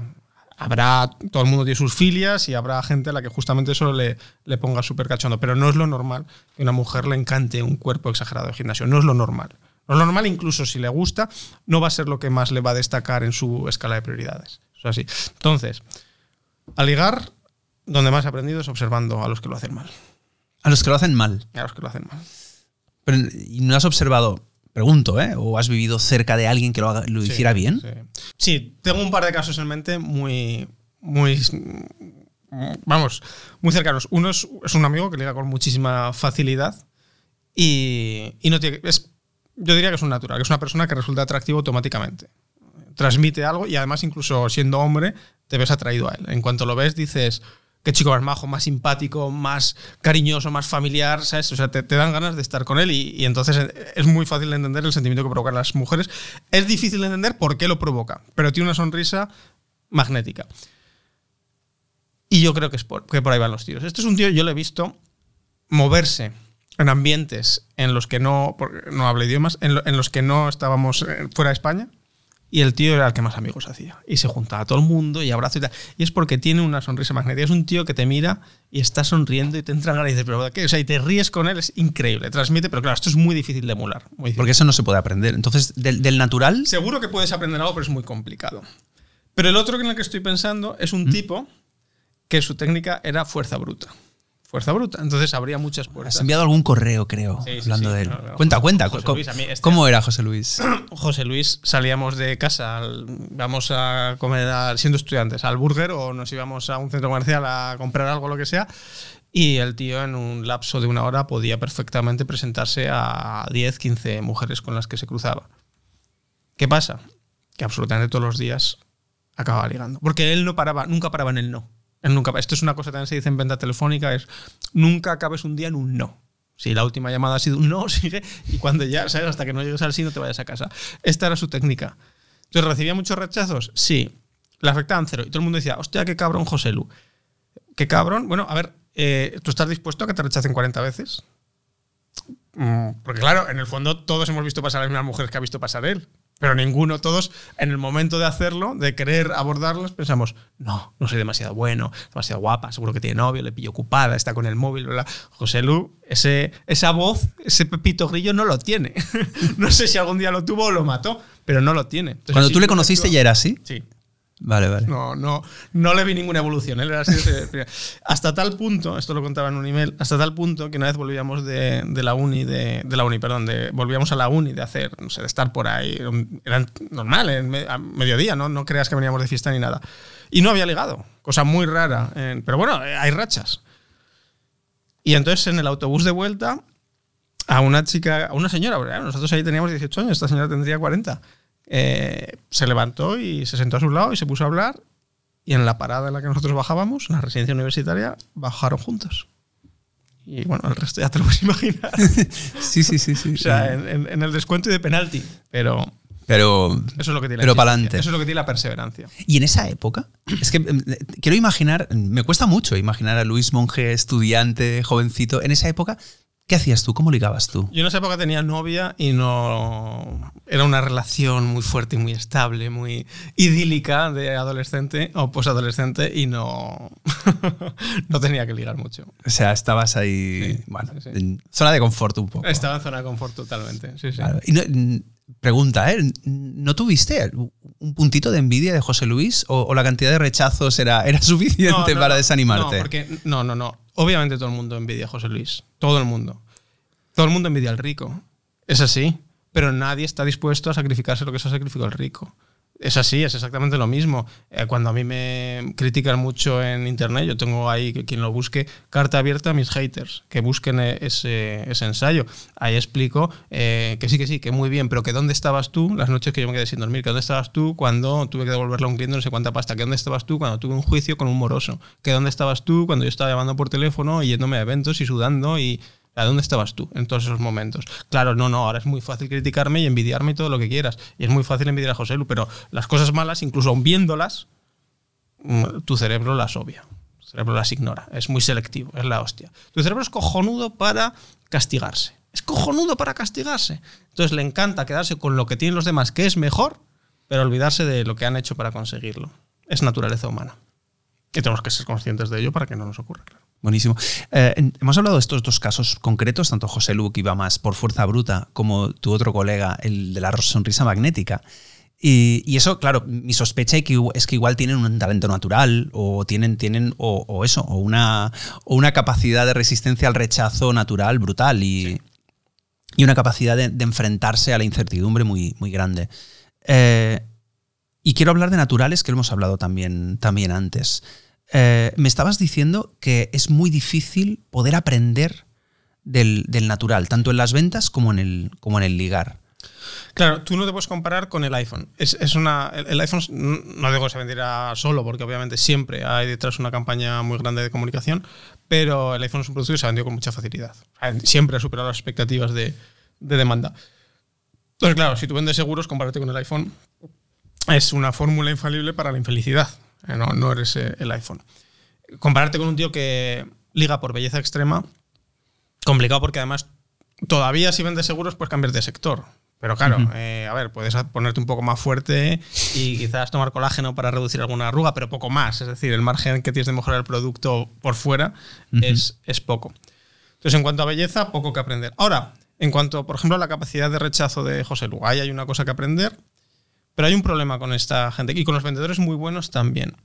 habrá, todo el mundo tiene sus filias y habrá gente a la que justamente eso le, le ponga súper cachondo. Pero no es lo normal que a una mujer le encante un cuerpo exagerado de gimnasio. No es lo normal. Lo normal, incluso si le gusta, no va a ser lo que más le va a destacar en su escala de prioridades. Eso es así. Entonces, a ligar, donde más he aprendido es observando a los que lo hacen mal. A los que lo hacen mal. A los que lo hacen mal. Pero, ¿y no has observado, pregunto, ¿eh? ¿O has vivido cerca de alguien que lo, haga- lo Sí, hiciera bien? Sí. Sí, tengo un par de casos en mente muy, muy, vamos, muy cercanos. Uno es, es un amigo que liga con muchísima facilidad y, y no tiene, es, yo diría que es un natural, que es una persona que resulta atractivo automáticamente. Transmite algo y además incluso siendo hombre te ves atraído a él. En cuanto lo ves dices, qué chico más majo, más simpático, más cariñoso, más familiar, ¿sabes? O sea, te, te dan ganas de estar con él y, entonces es muy fácil de entender el sentimiento que provocan las mujeres. Es difícil de entender por qué lo provoca, pero tiene una sonrisa magnética. Y yo creo que es por, que por ahí van los tiros. Este es un tío, yo lo he visto moverse en ambientes en los que no, no habla idiomas, en, en los que no estábamos eh, fuera de España. Y el tío era el que más amigos hacía. Y se juntaba a todo el mundo y abrazo y tal. Y es porque tiene una sonrisa magnética. Es un tío que te mira y está sonriendo y te entra ganas y dices, pero ¿qué? O sea, y te ríes con él, es increíble. Transmite, pero claro, esto es muy difícil de emular. Muy difícil. Porque eso no se puede aprender. Entonces, del, del natural, Seguro que puedes aprender algo, pero es muy complicado. Pero el otro en el que estoy pensando es un tipo que su técnica era fuerza bruta. Fuerza bruta. Entonces habría muchas puertas. has enviado algún correo, creo, Sí, sí, hablando sí. de él. No, no, cuenta, cuenta. José ¿cómo, Luis, este- cómo era José Luis? José Luis, salíamos de casa, vamos a comer, a- siendo estudiantes, al burger o nos íbamos a un centro comercial a comprar algo, lo que sea, y el tío en un lapso de una hora podía perfectamente presentarse a 10, 15 mujeres con las que se cruzaba. ¿Qué pasa? Que absolutamente todos los días acababa ligando. Porque él no paraba, nunca paraba en el no. Nunca, esto es una cosa que también se dice en venta telefónica, es nunca acabes un día en un no. Si la última llamada ha sido un no, sigue y cuando ya, ¿sabes? Hasta que no llegues al sí no te vayas a casa. Esta era su técnica. Entonces, ¿recibía muchos rechazos? Sí. Le afectaban cero. Y todo el mundo decía, hostia, qué cabrón José Lu. Qué cabrón. Bueno, a ver, eh, ¿tú estás dispuesto a que te rechacen 40 veces? Mm, Porque claro, en el fondo todos hemos visto pasar a las mismas mujeres que ha visto pasar él. Pero ninguno, todos, en el momento de hacerlo, de querer abordarlas, pensamos, no, no soy demasiado bueno, demasiado guapa, seguro que tiene novio, le pillo ocupada, está con el móvil, bla, bla. José Lu, ese, esa voz, ese pepito grillo no lo tiene. no sé si algún día lo tuvo o lo mató, pero no lo tiene. Entonces, Cuando sí, tú le conociste ya era así. Sí, Vale, vale. no, no, no le vi ninguna evolución. Él era Hasta tal punto, esto lo contaba en un email, hasta tal punto que una vez volvíamos de, de la uni, de, de la uni, perdón, de, volvíamos a la uni de hacer, no sé, de estar por ahí, era normal, a mediodía, ¿no? No creas que veníamos de fiesta ni nada. Y no había ligado, cosa muy rara. eh, pero bueno, eh, hay rachas. Y entonces en el autobús de vuelta, a una chica, a una señora, nosotros ahí teníamos 18 años, esta señora tendría 40. Eh, se levantó y se sentó a su lado y se puso a hablar. Y en la parada en la que nosotros bajábamos, en la residencia universitaria, bajaron juntos. Y bueno, el resto ya te lo puedes imaginar. Sí, sí, sí, sí. o sea, en, en- en el descuento y de penalti. Pero Pero, eso es lo que tiene la pero existencia. pa'lante. Eso es lo que tiene la perseverancia. Y en esa época, es que mm, quiero imaginar, me cuesta mucho imaginar a Luis Monge, estudiante, jovencito. En esa época, ¿qué hacías tú? ¿Cómo ligabas tú? Yo en esa época tenía novia y no. Era una relación muy fuerte y muy estable, muy idílica de adolescente o posadolescente y no. no tenía que ligar mucho. O sea, estabas ahí, Sí, bueno, sí, sí. en zona de confort un poco. Estaba en zona de confort totalmente. Sí, sí. Claro. Y no- pregunta, ¿eh? ¿No tuviste un puntito de envidia de José Luis o, o la cantidad de rechazos era, era suficiente No, no, para desanimarte? No, porque, no, no, no. Obviamente todo el mundo envidia a José Luis. Todo el mundo. Todo el mundo envidia al rico. Es así. Pero nadie está dispuesto a sacrificarse lo que se ha sacrificado el rico. Es así, es exactamente lo mismo. Eh, cuando a mí me critican mucho en internet, yo tengo ahí quien lo busque, carta abierta a mis haters, que busquen eh, ese, ese ensayo. Ahí explico eh, que sí, que sí, que muy bien, pero que dónde estabas tú las noches que yo me quedé sin dormir, que dónde estabas tú cuando tuve que devolverle a un cliente no sé cuánta pasta, que dónde estabas tú cuando tuve un juicio con un moroso, que dónde estabas tú cuando yo estaba llamando por teléfono y yéndome a eventos y sudando y ¿A dónde estabas tú en todos esos momentos? Claro, no, no, ahora es muy fácil criticarme y envidiarme y todo lo que quieras. Y es muy fácil envidiar a José Lu, pero las cosas malas, incluso viéndolas, mm, tu cerebro las obvia. cerebro las ignora, es muy selectivo, es la hostia. Tu cerebro es cojonudo para castigarse. Es cojonudo para castigarse. Entonces le encanta quedarse con lo que tienen los demás, que es mejor, pero olvidarse de lo que han hecho para conseguirlo. Es naturaleza humana. Y tenemos que ser conscientes de ello para que no nos ocurra. Buenísimo. Eh, hemos hablado de estos dos casos concretos, tanto José Lu, que iba más por fuerza bruta, como tu otro colega, el de la sonrisa magnética. Y, eso, claro, mi sospecha es que igual tienen un talento natural o tienen, tienen o, eso, o una, o una capacidad de resistencia al rechazo natural brutal y, y una capacidad de, enfrentarse a la incertidumbre muy, muy grande. Eh, y quiero hablar de naturales, que lo hemos hablado también, también antes. Eh, me estabas diciendo que es muy difícil poder aprender del, natural, tanto en las ventas como en el, ligar. Claro, tú no te puedes comparar con el iPhone. Es, una, el, iPhone no digo que se vendiera solo, porque obviamente siempre hay detrás una campaña muy grande de comunicación, pero el iPhone es un producto que se ha vendido con mucha facilidad. Siempre ha superado las expectativas de, demanda. Entonces, claro, si tú vendes seguros, compárate con el iPhone. Es una fórmula infalible para la infelicidad. Eh, no, no eres eh, el iPhone. Compararte con un tío que liga por belleza extrema, complicado porque además todavía si vendes seguros puedes cambiar de sector. Pero claro, eh, a ver, puedes ponerte un poco más fuerte y quizás tomar colágeno para reducir alguna arruga, pero poco más. Es decir, el margen que tienes de mejorar el producto por fuera es, es poco. Entonces, en cuanto a belleza, poco que aprender. Ahora, en cuanto, por ejemplo, a la capacidad de rechazo de José Lu, hay una cosa que aprender, pero hay un problema con esta gente y con los vendedores muy buenos también.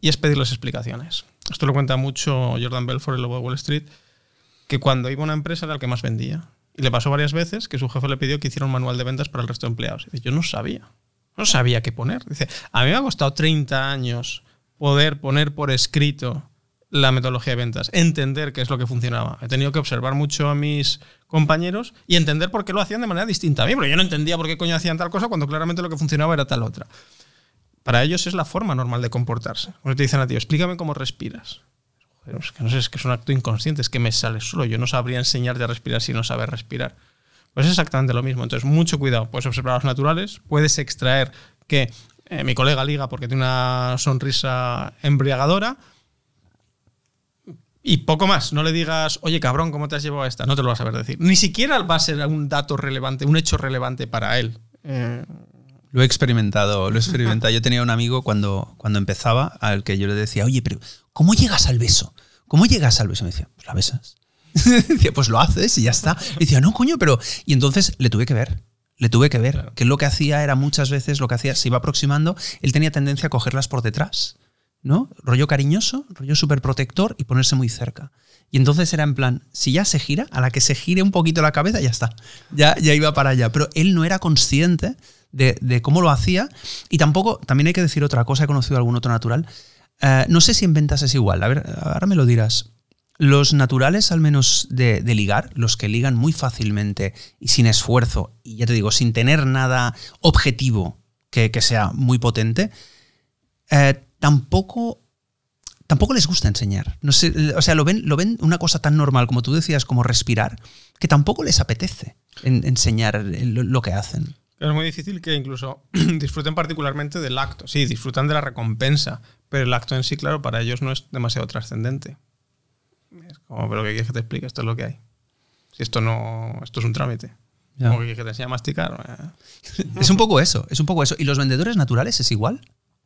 Y es pedirles explicaciones. Esto lo cuenta mucho Jordan Belfort, el lobo de Wall Street, que cuando iba a una empresa era el que más vendía. Y le pasó varias veces que su jefe le pidió que hiciera un manual de ventas para el resto de empleados. Y dice, yo no sabía. No sabía qué poner. Dice, a mí me ha costado 30 años poder poner por escrito la metodología de ventas, entender qué es lo que funcionaba. He tenido que observar mucho a mis compañeros y entender por qué lo hacían de manera distinta a mí, pero yo no entendía por qué coño hacían tal cosa cuando claramente lo que funcionaba era tal otra. Para ellos es la forma normal de comportarse. Cuando te dicen a ti, explícame cómo respiras es que no sé, es que es un acto inconsciente, es que me sale solo. Yo no sabría enseñarte a respirar si no sabes respirar. Pues es exactamente lo mismo. Entonces, mucho cuidado. Puedes observar los naturales, puedes extraer que eh, mi colega liga porque tiene una sonrisa embriagadora. Y poco más, no le digas, oye cabrón, ¿cómo te has llevado a esta? No te lo vas a saber decir. Ni siquiera va a ser un dato relevante, un hecho relevante para él. Eh, lo he experimentado, lo he experimentado. Yo tenía un amigo cuando, cuando empezaba al que yo le decía, oye, pero ¿cómo llegas al beso? ¿Cómo llegas al beso? me decía, pues la besas. decía, pues lo haces y ya está. Y decía, no, coño, pero. Y entonces le tuve que ver. Le tuve que ver. Que lo que hacía era muchas veces lo que hacía, se iba aproximando, él tenía tendencia a cogerlas por detrás. ¿No? Rollo cariñoso, rollo súper protector y ponerse muy cerca. Y entonces era en plan, si ya se gira, a la que se gire un poquito la cabeza, ya está. Ya, ya iba para allá. Pero él no era consciente de, cómo lo hacía. Y tampoco, también hay que decir otra cosa, he conocido algún otro natural. Eh, no sé si en ventas es igual, a ver, ahora me lo dirás. Los naturales, al menos de, ligar, los que ligan muy fácilmente y sin esfuerzo, y ya te digo, sin tener nada objetivo que, sea muy potente, eh, tampoco tampoco les gusta enseñar. No sé, o sea, lo ven, lo ven una cosa tan normal como tú decías, como respirar, que tampoco les apetece enseñar lo, que hacen. Es muy difícil que incluso disfruten particularmente del acto. Sí, disfrutan de la recompensa, pero el acto en sí, claro, para ellos no es demasiado trascendente. Es como, pero ¿qué quieres que te explique? Esto es lo que hay. Si esto no, esto es un trámite. Como que quieres que te enseñe a masticar. es un poco eso, es un poco eso. ¿Y los vendedores naturales es igual?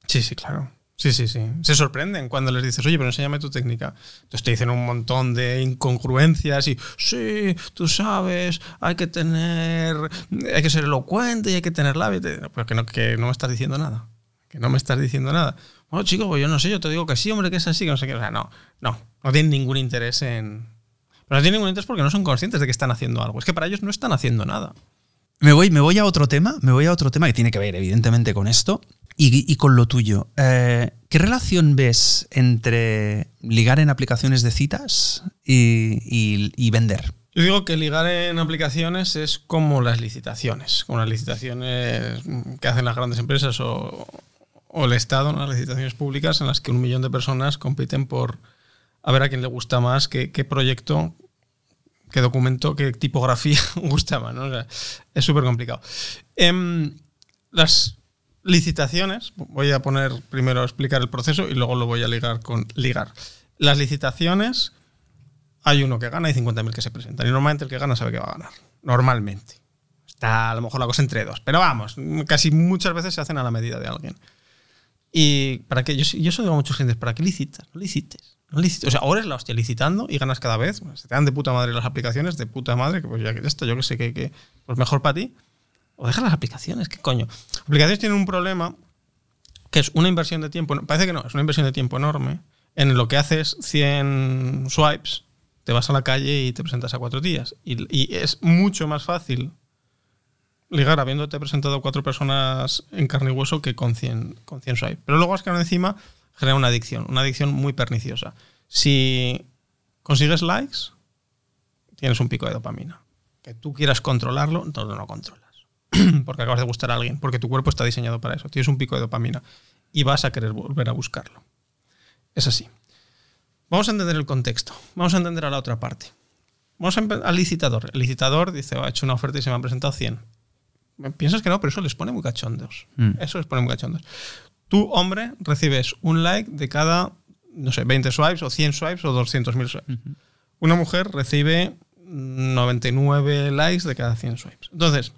Sí, sí, claro. Sí, sí, sí. Se sorprenden cuando les dices, oye, pero enséñame tu técnica. Entonces te dicen un montón de incongruencias y, sí, tú sabes, hay que tener, hay que ser elocuente y hay que tener labio. Pero que no, que no me estás diciendo nada. Que no me estás diciendo nada. Bueno, chico, pues yo no sé, yo te digo que sí, hombre, que es así, que no sé qué. O sea, no, no, no tienen ningún interés en... Pero no tienen ningún interés porque no son conscientes de que están haciendo algo. Es que para ellos no están haciendo nada. Me voy, me voy a otro tema, me voy a otro tema que tiene que ver, evidentemente, con esto y, con lo tuyo. Eh, ¿Qué relación ves entre ligar en aplicaciones de citas y, vender? Yo digo que ligar en aplicaciones es como las licitaciones, como las licitaciones que hacen las grandes empresas o, el Estado, las licitaciones públicas en las que un millón de personas compiten por a ver a quién le gusta más, qué, proyecto, qué documento, qué tipografía gusta más. es súper complicado. Em, las licitaciones, voy a poner primero a explicar el proceso y luego lo voy a ligar con ligar. Las licitaciones, hay uno que gana y 50.000 que se presentan. Y normalmente el que gana sabe que va a ganar. Normalmente. Está a lo mejor la cosa entre dos. Pero vamos, casi muchas veces se hacen a la medida de alguien. Y para qué, yo, yo eso digo a muchos clientes, ¿para qué licitas? No licites. No licites. O sea, ahora es la hostia licitando y ganas cada vez. Se te dan de puta madre las aplicaciones, de puta madre, que pues ya que esto, yo que sé que, que pues mejor para ti. O deja las aplicaciones, ¿qué coño? Aplicaciones tienen un problema que es una inversión de tiempo, parece que no, es una inversión de tiempo enorme. En lo que haces 100 swipes, te vas a la calle y te presentas a cuatro días. Y, es mucho más fácil ligar habiéndote presentado cuatro personas en carne y hueso que con 100, con 100 swipes. Pero luego que encima genera una adicción, una adicción muy perniciosa. Si consigues likes, tienes un pico de dopamina. Que tú quieras controlarlo, entonces no lo controlas. porque acabas de gustar a alguien, porque tu cuerpo está diseñado para eso. Tienes un pico de dopamina y vas a querer volver a buscarlo. Es así. Vamos a entender el contexto. Vamos a entender a la otra parte. Vamos al licitador. El licitador dice, ha hecho una oferta y se me han presentado 100. Piensas que no, pero eso les pone muy cachondos. Mm. Eso les pone muy cachondos. Tú, hombre, recibes un like de cada, no sé, 20 swipes o 100 swipes o 200.000 swipes. Una mujer recibe 99 likes de cada 100 swipes. Entonces,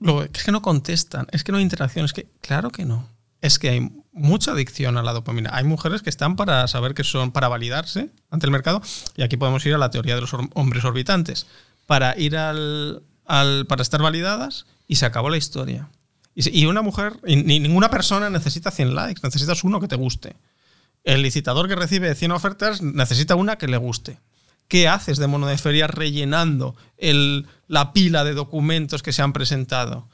luego, es que no contestan, es que no hay interacción, es que, claro que no. Es que hay mucha adicción a la dopamina. Hay mujeres que están para saber que son, para validarse ante el mercado, y aquí podemos ir a la teoría de los hombres orbitantes, para ir al, al para estar validadas y se acabó la historia. Y, una mujer, ni ninguna persona necesita 100 likes, necesitas uno que te guste. El licitador que recibe 100 ofertas necesita una que le guste. ¿Qué haces de mono rellenando el, la pila de documentos que se han presentado?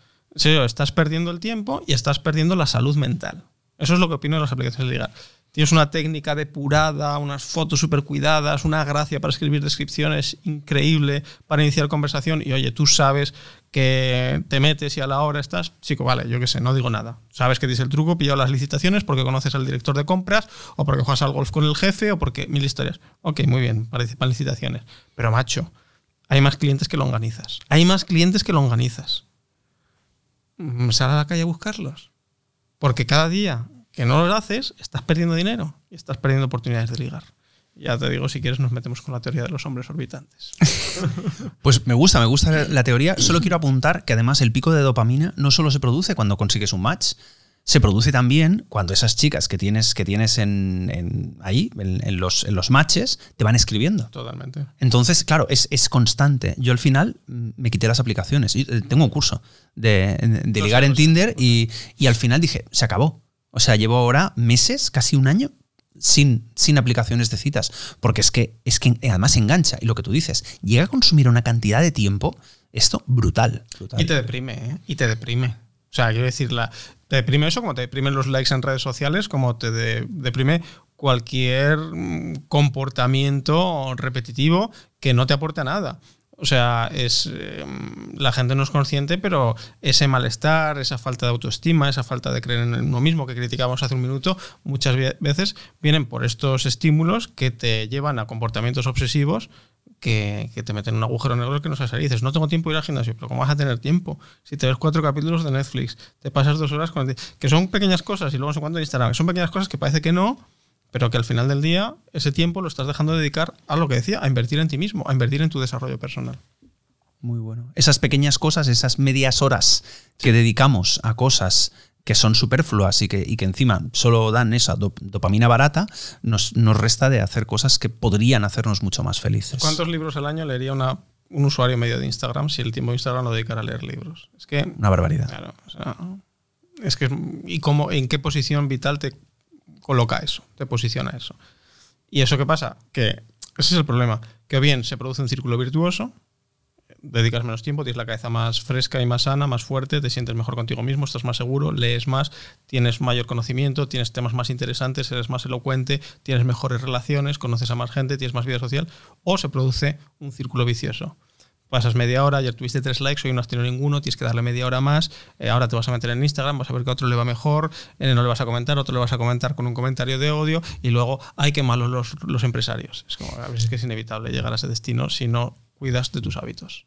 estás perdiendo el tiempo y estás perdiendo la salud mental. Eso es lo que opino de las aplicaciones ligar. Tienes una técnica depurada, unas fotos súper cuidadas, una gracia para escribir descripciones increíble para iniciar conversación y oye, tú sabes que te metes y a la hora estás, chico, vale, yo qué sé, no digo nada. Sabes que dices el truco, pillado las licitaciones porque conoces al director de compras o porque juegas al golf con el jefe o porque mil historias. Ok, muy bien, participan licitaciones. Pero macho, hay más clientes que lo organizas. Hay más clientes que lo organizas. Sal a la calle a buscarlos. Porque cada día que no lo haces, estás perdiendo dinero y estás perdiendo oportunidades de ligar. Ya te digo, si quieres nos metemos con la teoría de los hombres orbitantes. Pues me gusta, me gusta la teoría. Solo quiero apuntar que además el pico de dopamina no solo se produce cuando consigues un match, se produce también cuando esas chicas que tienes, que tienes en, ahí, en, los, en los matches, te van escribiendo. Totalmente. Entonces, claro, es, constante. Yo al final me quité las aplicaciones. Eh, tengo un curso de, ligar en Tinder y, y al final dije, se acabó. O sea, llevo ahora meses, casi un año, sin, sin, aplicaciones de citas. Porque es que, es que además engancha. Y lo que tú dices, llega a consumir una cantidad de tiempo, esto brutal. Y te deprime, ¿eh? Y te deprime. O sea, quiero decir, te deprime eso como te deprimen los likes en redes sociales, como te deprime cualquier mm, comportamiento repetitivo que no te aporte nada. O sea, es em, la gente no es consciente, pero ese malestar, esa falta de autoestima, esa falta de creer en uno mismo que criticábamos hace un minuto, muchas veces vienen por estos estímulos que te llevan a comportamientos obsesivos que, te meten en un agujero negro que no sabes salir. Dices, no tengo tiempo de ir al gimnasio, pero ¿cómo vas a tener tiempo? Si te ves cuatro capítulos de Netflix, te pasas dos horas con... Que son pequeñas cosas y luego no sé cuánto en Instagram. Son pequeñas cosas que parece que no, pero que al final del día ese tiempo lo estás dejando de dedicar a lo que decía, a invertir en ti mismo, a invertir en tu desarrollo personal. Muy bueno. Esas pequeñas cosas, esas medias horas que dedicamos a cosas que son superfluas y que, y que encima solo dan esa dopamina barata, nos, nos, resta de hacer cosas que podrían hacernos mucho más felices. ¿Cuántos libros al año leería una, un usuario medio de Instagram si el tiempo de Instagram lo dedicara a leer libros? Es que, una barbaridad. Claro, es que, ¿y cómo, en qué posición vital te coloca eso, te posiciona eso. ¿Y eso qué pasa? Que ese es el problema, que bien se produce un círculo virtuoso, dedicas menos tiempo, tienes la cabeza más fresca y más sana, más fuerte, te sientes mejor contigo mismo, estás más seguro, lees más, tienes mayor conocimiento, tienes temas más interesantes, eres más elocuente, tienes mejores relaciones, conoces a más gente, tienes más vida social, o se produce un círculo vicioso pasas media hora, ayer tuviste tres likes, hoy no has tenido ninguno, tienes que darle media hora más, eh, ahora te vas a meter en Instagram, vas a ver que a otro le va mejor, eh, no le vas a comentar, otro le vas a comentar con un comentario de odio y luego, hay que malos los, los empresarios. Es como, a veces que es inevitable llegar a ese destino si no cuidas de tus hábitos.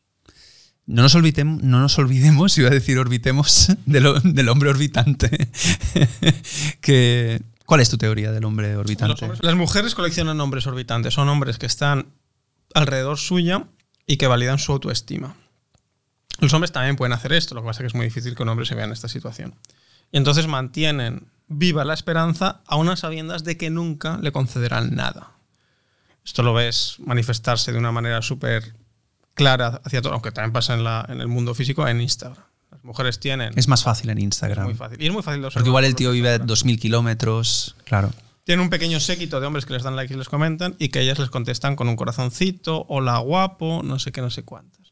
No nos, olvidemos, no nos olvidemos, iba a decir orbitemos, del, del hombre orbitante, que ¿Cuál es tu teoría del hombre orbitante? Hombres- las mujeres coleccionan hombres orbitantes. Son hombres que están alrededor suya y que validan su autoestima. Los hombres también pueden hacer esto, lo que pasa es que es muy difícil que un hombre se vea en esta situación. Y entonces mantienen viva la esperanza a unas sabiendas de que nunca le concederán nada. Esto lo ves manifestarse de una manera súper clara hacia todo, aunque también pasa en, la- en el mundo físico, en Instagram. Las mujeres tienen... Es más fácil en Instagram. muy fácil. Y es muy fácil de Porque igual el tío vive a Instagram. 2.000 kilómetros. Claro. Tienen un pequeño séquito de hombres que les dan like y les comentan y que ellas les contestan con un corazoncito, hola guapo, no sé qué, no sé cuántas.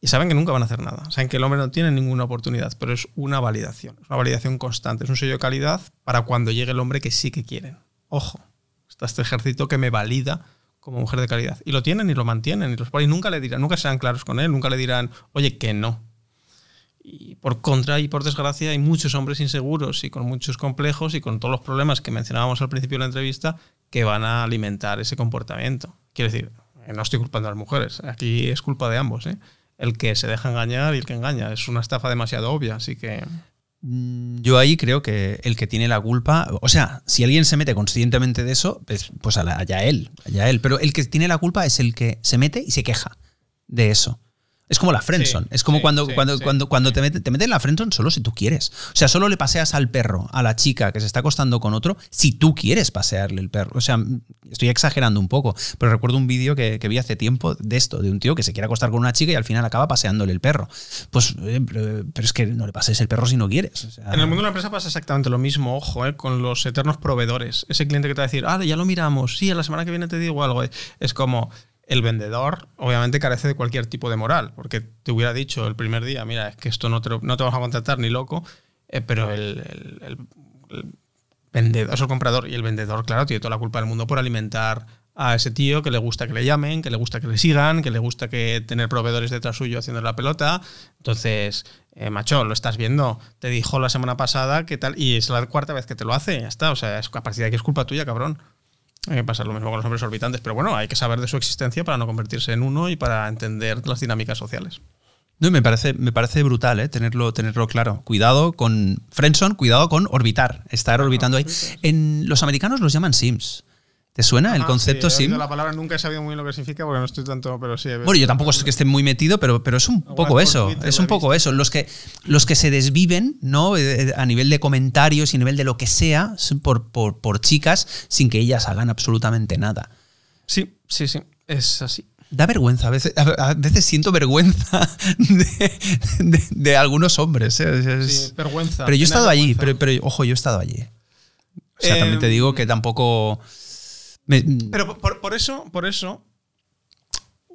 Y saben que nunca van a hacer nada. Saben que el hombre no tiene ninguna oportunidad, pero es una validación. Es una validación constante. Es un sello de calidad para cuando llegue el hombre que sí que quieren. Ojo, está este ejército que me valida como mujer de calidad. Y lo tienen y lo mantienen. Y los ahí nunca le dirán, nunca serán claros con él, nunca le dirán, oye, que no. Y por contra y por desgracia hay muchos hombres inseguros y con muchos complejos y con todos los problemas que mencionábamos al principio de la entrevista que van a alimentar ese comportamiento. Quiero decir, eh, no estoy culpando a las mujeres, aquí es culpa de ambos. ¿eh? El que se deja engañar y el que engaña. Es una estafa demasiado obvia, así que... Mm, Yo ahí creo que el que tiene la culpa, o sea, si alguien se mete conscientemente de eso, pues, pues allá él, allá él. Pero el que tiene la culpa es el que se mete y se queja de eso. Es como la friendzone. Sí, es como sí, cuando, sí, cuando, cuando, cuando te, mete- te meten en la friendzone solo si tú quieres. O sea, solo le paseas al perro, a la chica que se está acostando con otro, si tú quieres pasearle el perro. O sea, estoy exagerando un poco, pero recuerdo un vídeo que, que vi hace tiempo de esto, de un tío que se quiere acostar con una chica y al final acaba paseándole el perro. Pues, eh, pero es que no le pases el perro si no quieres. O sea, En el mundo de la empresa pasa exactamente lo mismo, ojo, ¿eh? con los eternos proveedores. Ese cliente que te va a decir, ah, ya lo miramos, sí, a la semana que viene te digo algo. Es como el vendedor, obviamente, carece de cualquier tipo de moral, porque te hubiera dicho el primer día, mira, es que esto no te, no te vamos a contratar ni loco, eh, pero el- el vendedor es el comprador y el vendedor, claro, tiene toda la culpa del mundo por alimentar a ese tío que le gusta que le llamen, que le gusta que le sigan, que le gusta que tener proveedores detrás suyo haciendo la pelota. Entonces, eh, macho, lo estás viendo. Te dijo la semana pasada que tal, y es la cuarta vez que te lo hace, ya está. O sea, es, a partir de aquí es culpa tuya, cabrón. Hay que pasar lo mismo con los hombres orbitantes, pero bueno, hay que saber de su existencia para no convertirse en uno y para entender las dinámicas sociales. No, me parece, me parece brutal ¿eh? tenerlo, tenerlo claro. Cuidado con Friendson, cuidado con orbitar, estar orbitando ahí. En los americanos los llaman Sims. ¿Te suena el concepto sí, Sim? La palabra nunca he sabido muy bien lo que significa porque no estoy tanto, pero sí. Bueno, yo tampoco es que esté muy metido, pero, pero es un poco eso. Twitter Es un poco eso. Los que, los que se desviven, ¿no? Eh, A nivel de comentarios y a nivel de lo que sea, por, por, por chicas sin que ellas hagan absolutamente nada. Sí, sí, sí. Es así. Da vergüenza, a veces, a veces siento vergüenza de, de- de algunos hombres. ¿eh? Es- Sí, vergüenza. pero yo he estado allí, pero, pero ojo, yo he estado allí. O sea, también te Em, digo que tampoco. Pero por- por, eso, por eso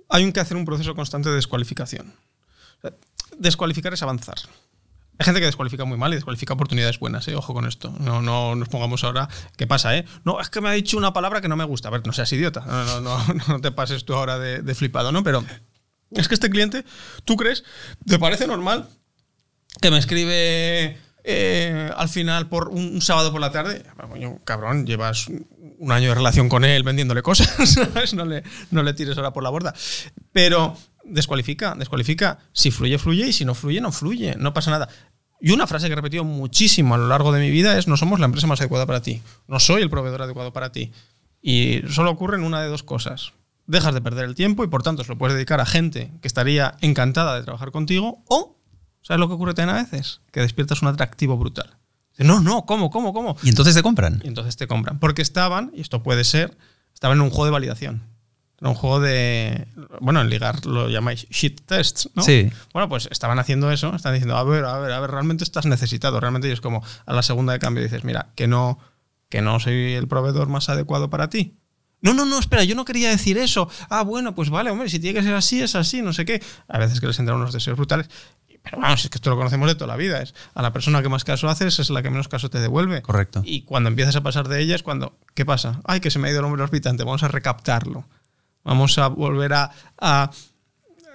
hay un que hacer un proceso constante de descualificación. Descualificar es avanzar. Hay gente que descualifica muy mal y descualifica oportunidades buenas, ¿eh? ojo con esto. No, no nos pongamos ahora. ¿Qué pasa, eh? No, es que me ha dicho una palabra que no me gusta. A ver, no seas idiota. No, no, no, no te pases tú ahora de, de flipado, ¿no? Pero es que este cliente, ¿tú crees? ¿Te parece normal que me escribe eh, al final por un, sábado por la tarde? Ah, cabrón, llevas un año de relación con él vendiéndole cosas. No le, no le tires ahora por la borda. Pero descualifica, descualifica. Si fluye, fluye y si no fluye, no fluye. No pasa nada. Y una frase que he repetido muchísimo a lo largo de mi vida es no somos la empresa más adecuada para ti. No soy el proveedor adecuado para ti. Y solo ocurre en una de dos cosas. Dejas de perder el tiempo y por tanto se lo puedes dedicar a gente que estaría encantada de trabajar contigo o, ¿sabes lo que ocurre también a veces? Que despiertas un atractivo brutal. No, no, ¿cómo, cómo, cómo? y entonces te compran. Y entonces te compran. Porque estaban, y esto puede ser, estaban en un juego de validación. Era un juego de. Bueno, en ligar lo llamáis shit tests, ¿no? Sí. Bueno, pues estaban haciendo eso, están diciendo, a ver, a ver, a ver, realmente estás necesitado. Realmente y es como a la segunda de cambio dices, mira, que no, que no soy el proveedor más adecuado para ti. No, no, no, espera, yo no quería decir eso. Ah, bueno, pues vale, hombre, si tiene que ser así, es así, no sé qué. A veces que les entran unos deseos brutales. Pero vamos, es que esto lo conocemos de toda la vida. Es a la persona que más caso haces es la que menos caso te devuelve. Correcto. Y cuando empiezas a pasar de ella es cuando, ¿qué pasa? Ay, que se me ha ido el hombre orbitante, vamos a recaptarlo. Vamos a volver a, a,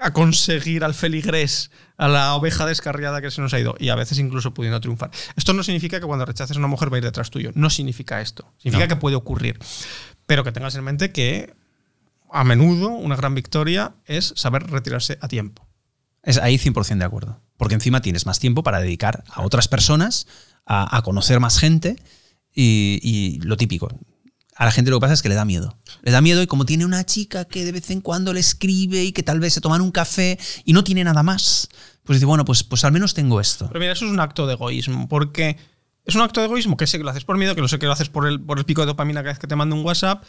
a conseguir al feligrés, a la oveja descarriada que se nos ha ido. Y a veces incluso pudiendo triunfar. Esto no significa que cuando rechaces a una mujer va a ir detrás tuyo. No significa esto. Significa No. que puede ocurrir. Pero que tengas en mente que a menudo una gran victoria es saber retirarse a tiempo. Es ahí 100% de acuerdo. Porque encima tienes más tiempo para dedicar a otras personas, a, conocer más gente Y, lo típico. A la gente lo que pasa es que le da miedo. Le da miedo y como tiene una chica que de vez en cuando le escribe y que tal vez se toman un café y no tiene nada más, pues dice, bueno, pues, pues al menos tengo esto. Pero mira, eso es un acto de egoísmo, porque es un acto de egoísmo que sé que lo haces por miedo, que lo sé que lo haces por el, por el pico de dopamina cada vez que te mando un WhatsApp.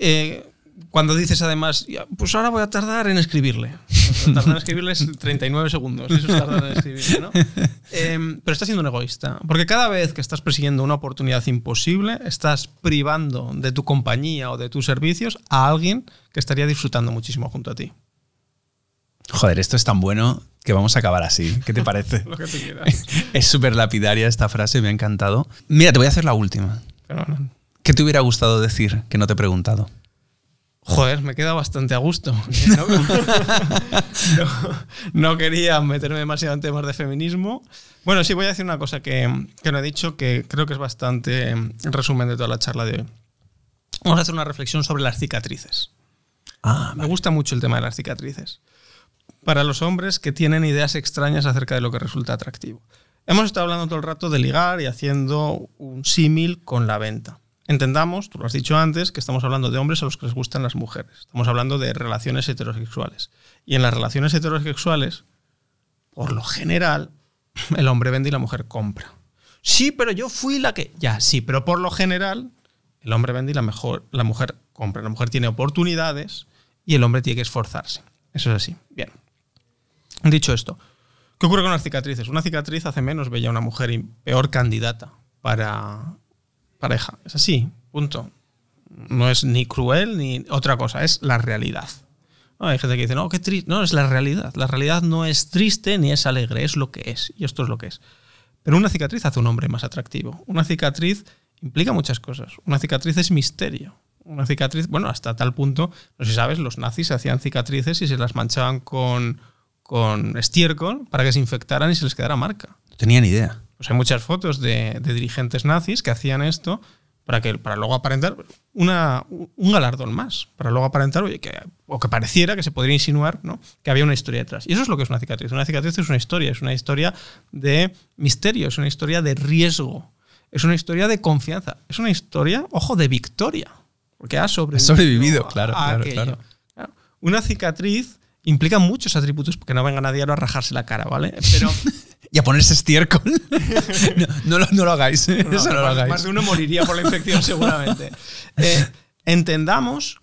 Eh, cuando dices además, "Ya, pues ahora voy a tardar en escribirle. Tardar en escribirle es 39 segundos. Eso es tardar en escribirle, ¿no? Em, pero estás siendo un egoísta. Porque cada vez que estás persiguiendo una oportunidad imposible, estás privando de tu compañía o de tus servicios a alguien que estaría disfrutando muchísimo junto a ti. Joder, esto es tan bueno que vamos a acabar así. ¿Qué te parece? Lo que tú quieras. es súper lapidaria esta frase, me ha encantado. Mira, te voy a hacer la última. Pero. ¿Qué te hubiera gustado decir que no te he preguntado? Joder, me queda bastante a gusto. No, no- no quería meterme demasiado en temas de feminismo. Bueno, sí, voy a decir una cosa que, que no he dicho, que creo que es bastante em, resumen de toda la charla de hoy. Vamos a hacer una reflexión sobre las cicatrices. Ah, Me gusta mucho el tema de las cicatrices. Para los hombres que tienen ideas extrañas acerca de lo que resulta atractivo. Hemos estado hablando todo el rato de ligar y haciendo un símil con la venta. Entendamos, tú lo has dicho antes, que estamos hablando de hombres a los que les gustan las mujeres. Estamos hablando de relaciones heterosexuales. Y en las relaciones heterosexuales, por lo general, el hombre vende y la mujer compra. Sí, pero yo fui la que... Ya, sí, pero por lo general, el hombre vende y la, mejor, la mujer compra. La mujer tiene oportunidades y el hombre tiene que esforzarse. Eso es así. Bien. Dicho esto, ¿qué ocurre con las cicatrices? Una cicatriz hace menos bella a una mujer y peor candidata para pareja. Es así, punto. No es ni cruel ni otra cosa, es la realidad. No, hay gente que dice, no, qué triste. No, es la realidad. La realidad no es triste ni es alegre, es lo que es. Y esto es lo que es. Pero una cicatriz hace un hombre más atractivo. Una cicatriz implica muchas cosas. Una cicatriz es misterio. Una cicatriz, bueno, hasta tal punto, no sé si sabes, los nazis hacían cicatrices y se las manchaban con, con estiércol para que se infectaran y se les quedara marca. no tenía ni idea. Pues hay muchas fotos de, de dirigentes nazis que hacían esto para, que, para luego aparentar una, un galardón más, para luego aparentar, oye, que, o que pareciera que se podría insinuar ¿no? que había una historia detrás. Y eso es lo que es una cicatriz. Una cicatriz es una historia, es una historia de misterio, es una historia de riesgo, es una historia de confianza, es una historia, ojo, de victoria, porque ha sobrevivido. sobrevivido, a- claro, a claro, aquello. claro. Claro. Una cicatriz implica muchos atributos, que no vengan a diario a rajarse la cara, ¿vale? Pero Y a ponerse estiércol. no, no lo, no lo hagáis. ¿eh? No, Eso no pero lo más, hagáis. más de uno moriría por la infección seguramente. Eh, entendamos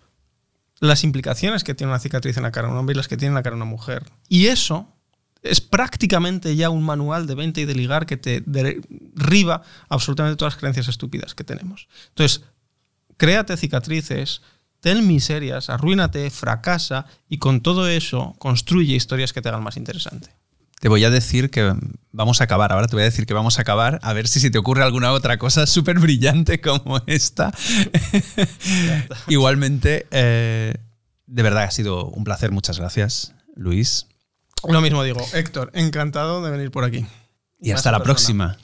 las implicaciones que tiene una cicatriz en la cara de un hombre y las que tiene en la cara de una mujer. Y eso es prácticamente ya un manual de venta y de ligar que te derriba absolutamente todas las creencias estúpidas que tenemos. Entonces, créate cicatrices, ten miserias, arruínate, fracasa y con todo eso construye historias que te hagan más interesante. Te voy a decir que vamos a acabar. Ahora te voy a decir que vamos a acabar. A ver si se te ocurre alguna otra cosa súper brillante como esta. Igualmente, eh, de verdad ha sido un placer. Muchas gracias, Luis. Lo mismo digo, Héctor, encantado de venir por aquí. Y hasta la persona. próxima.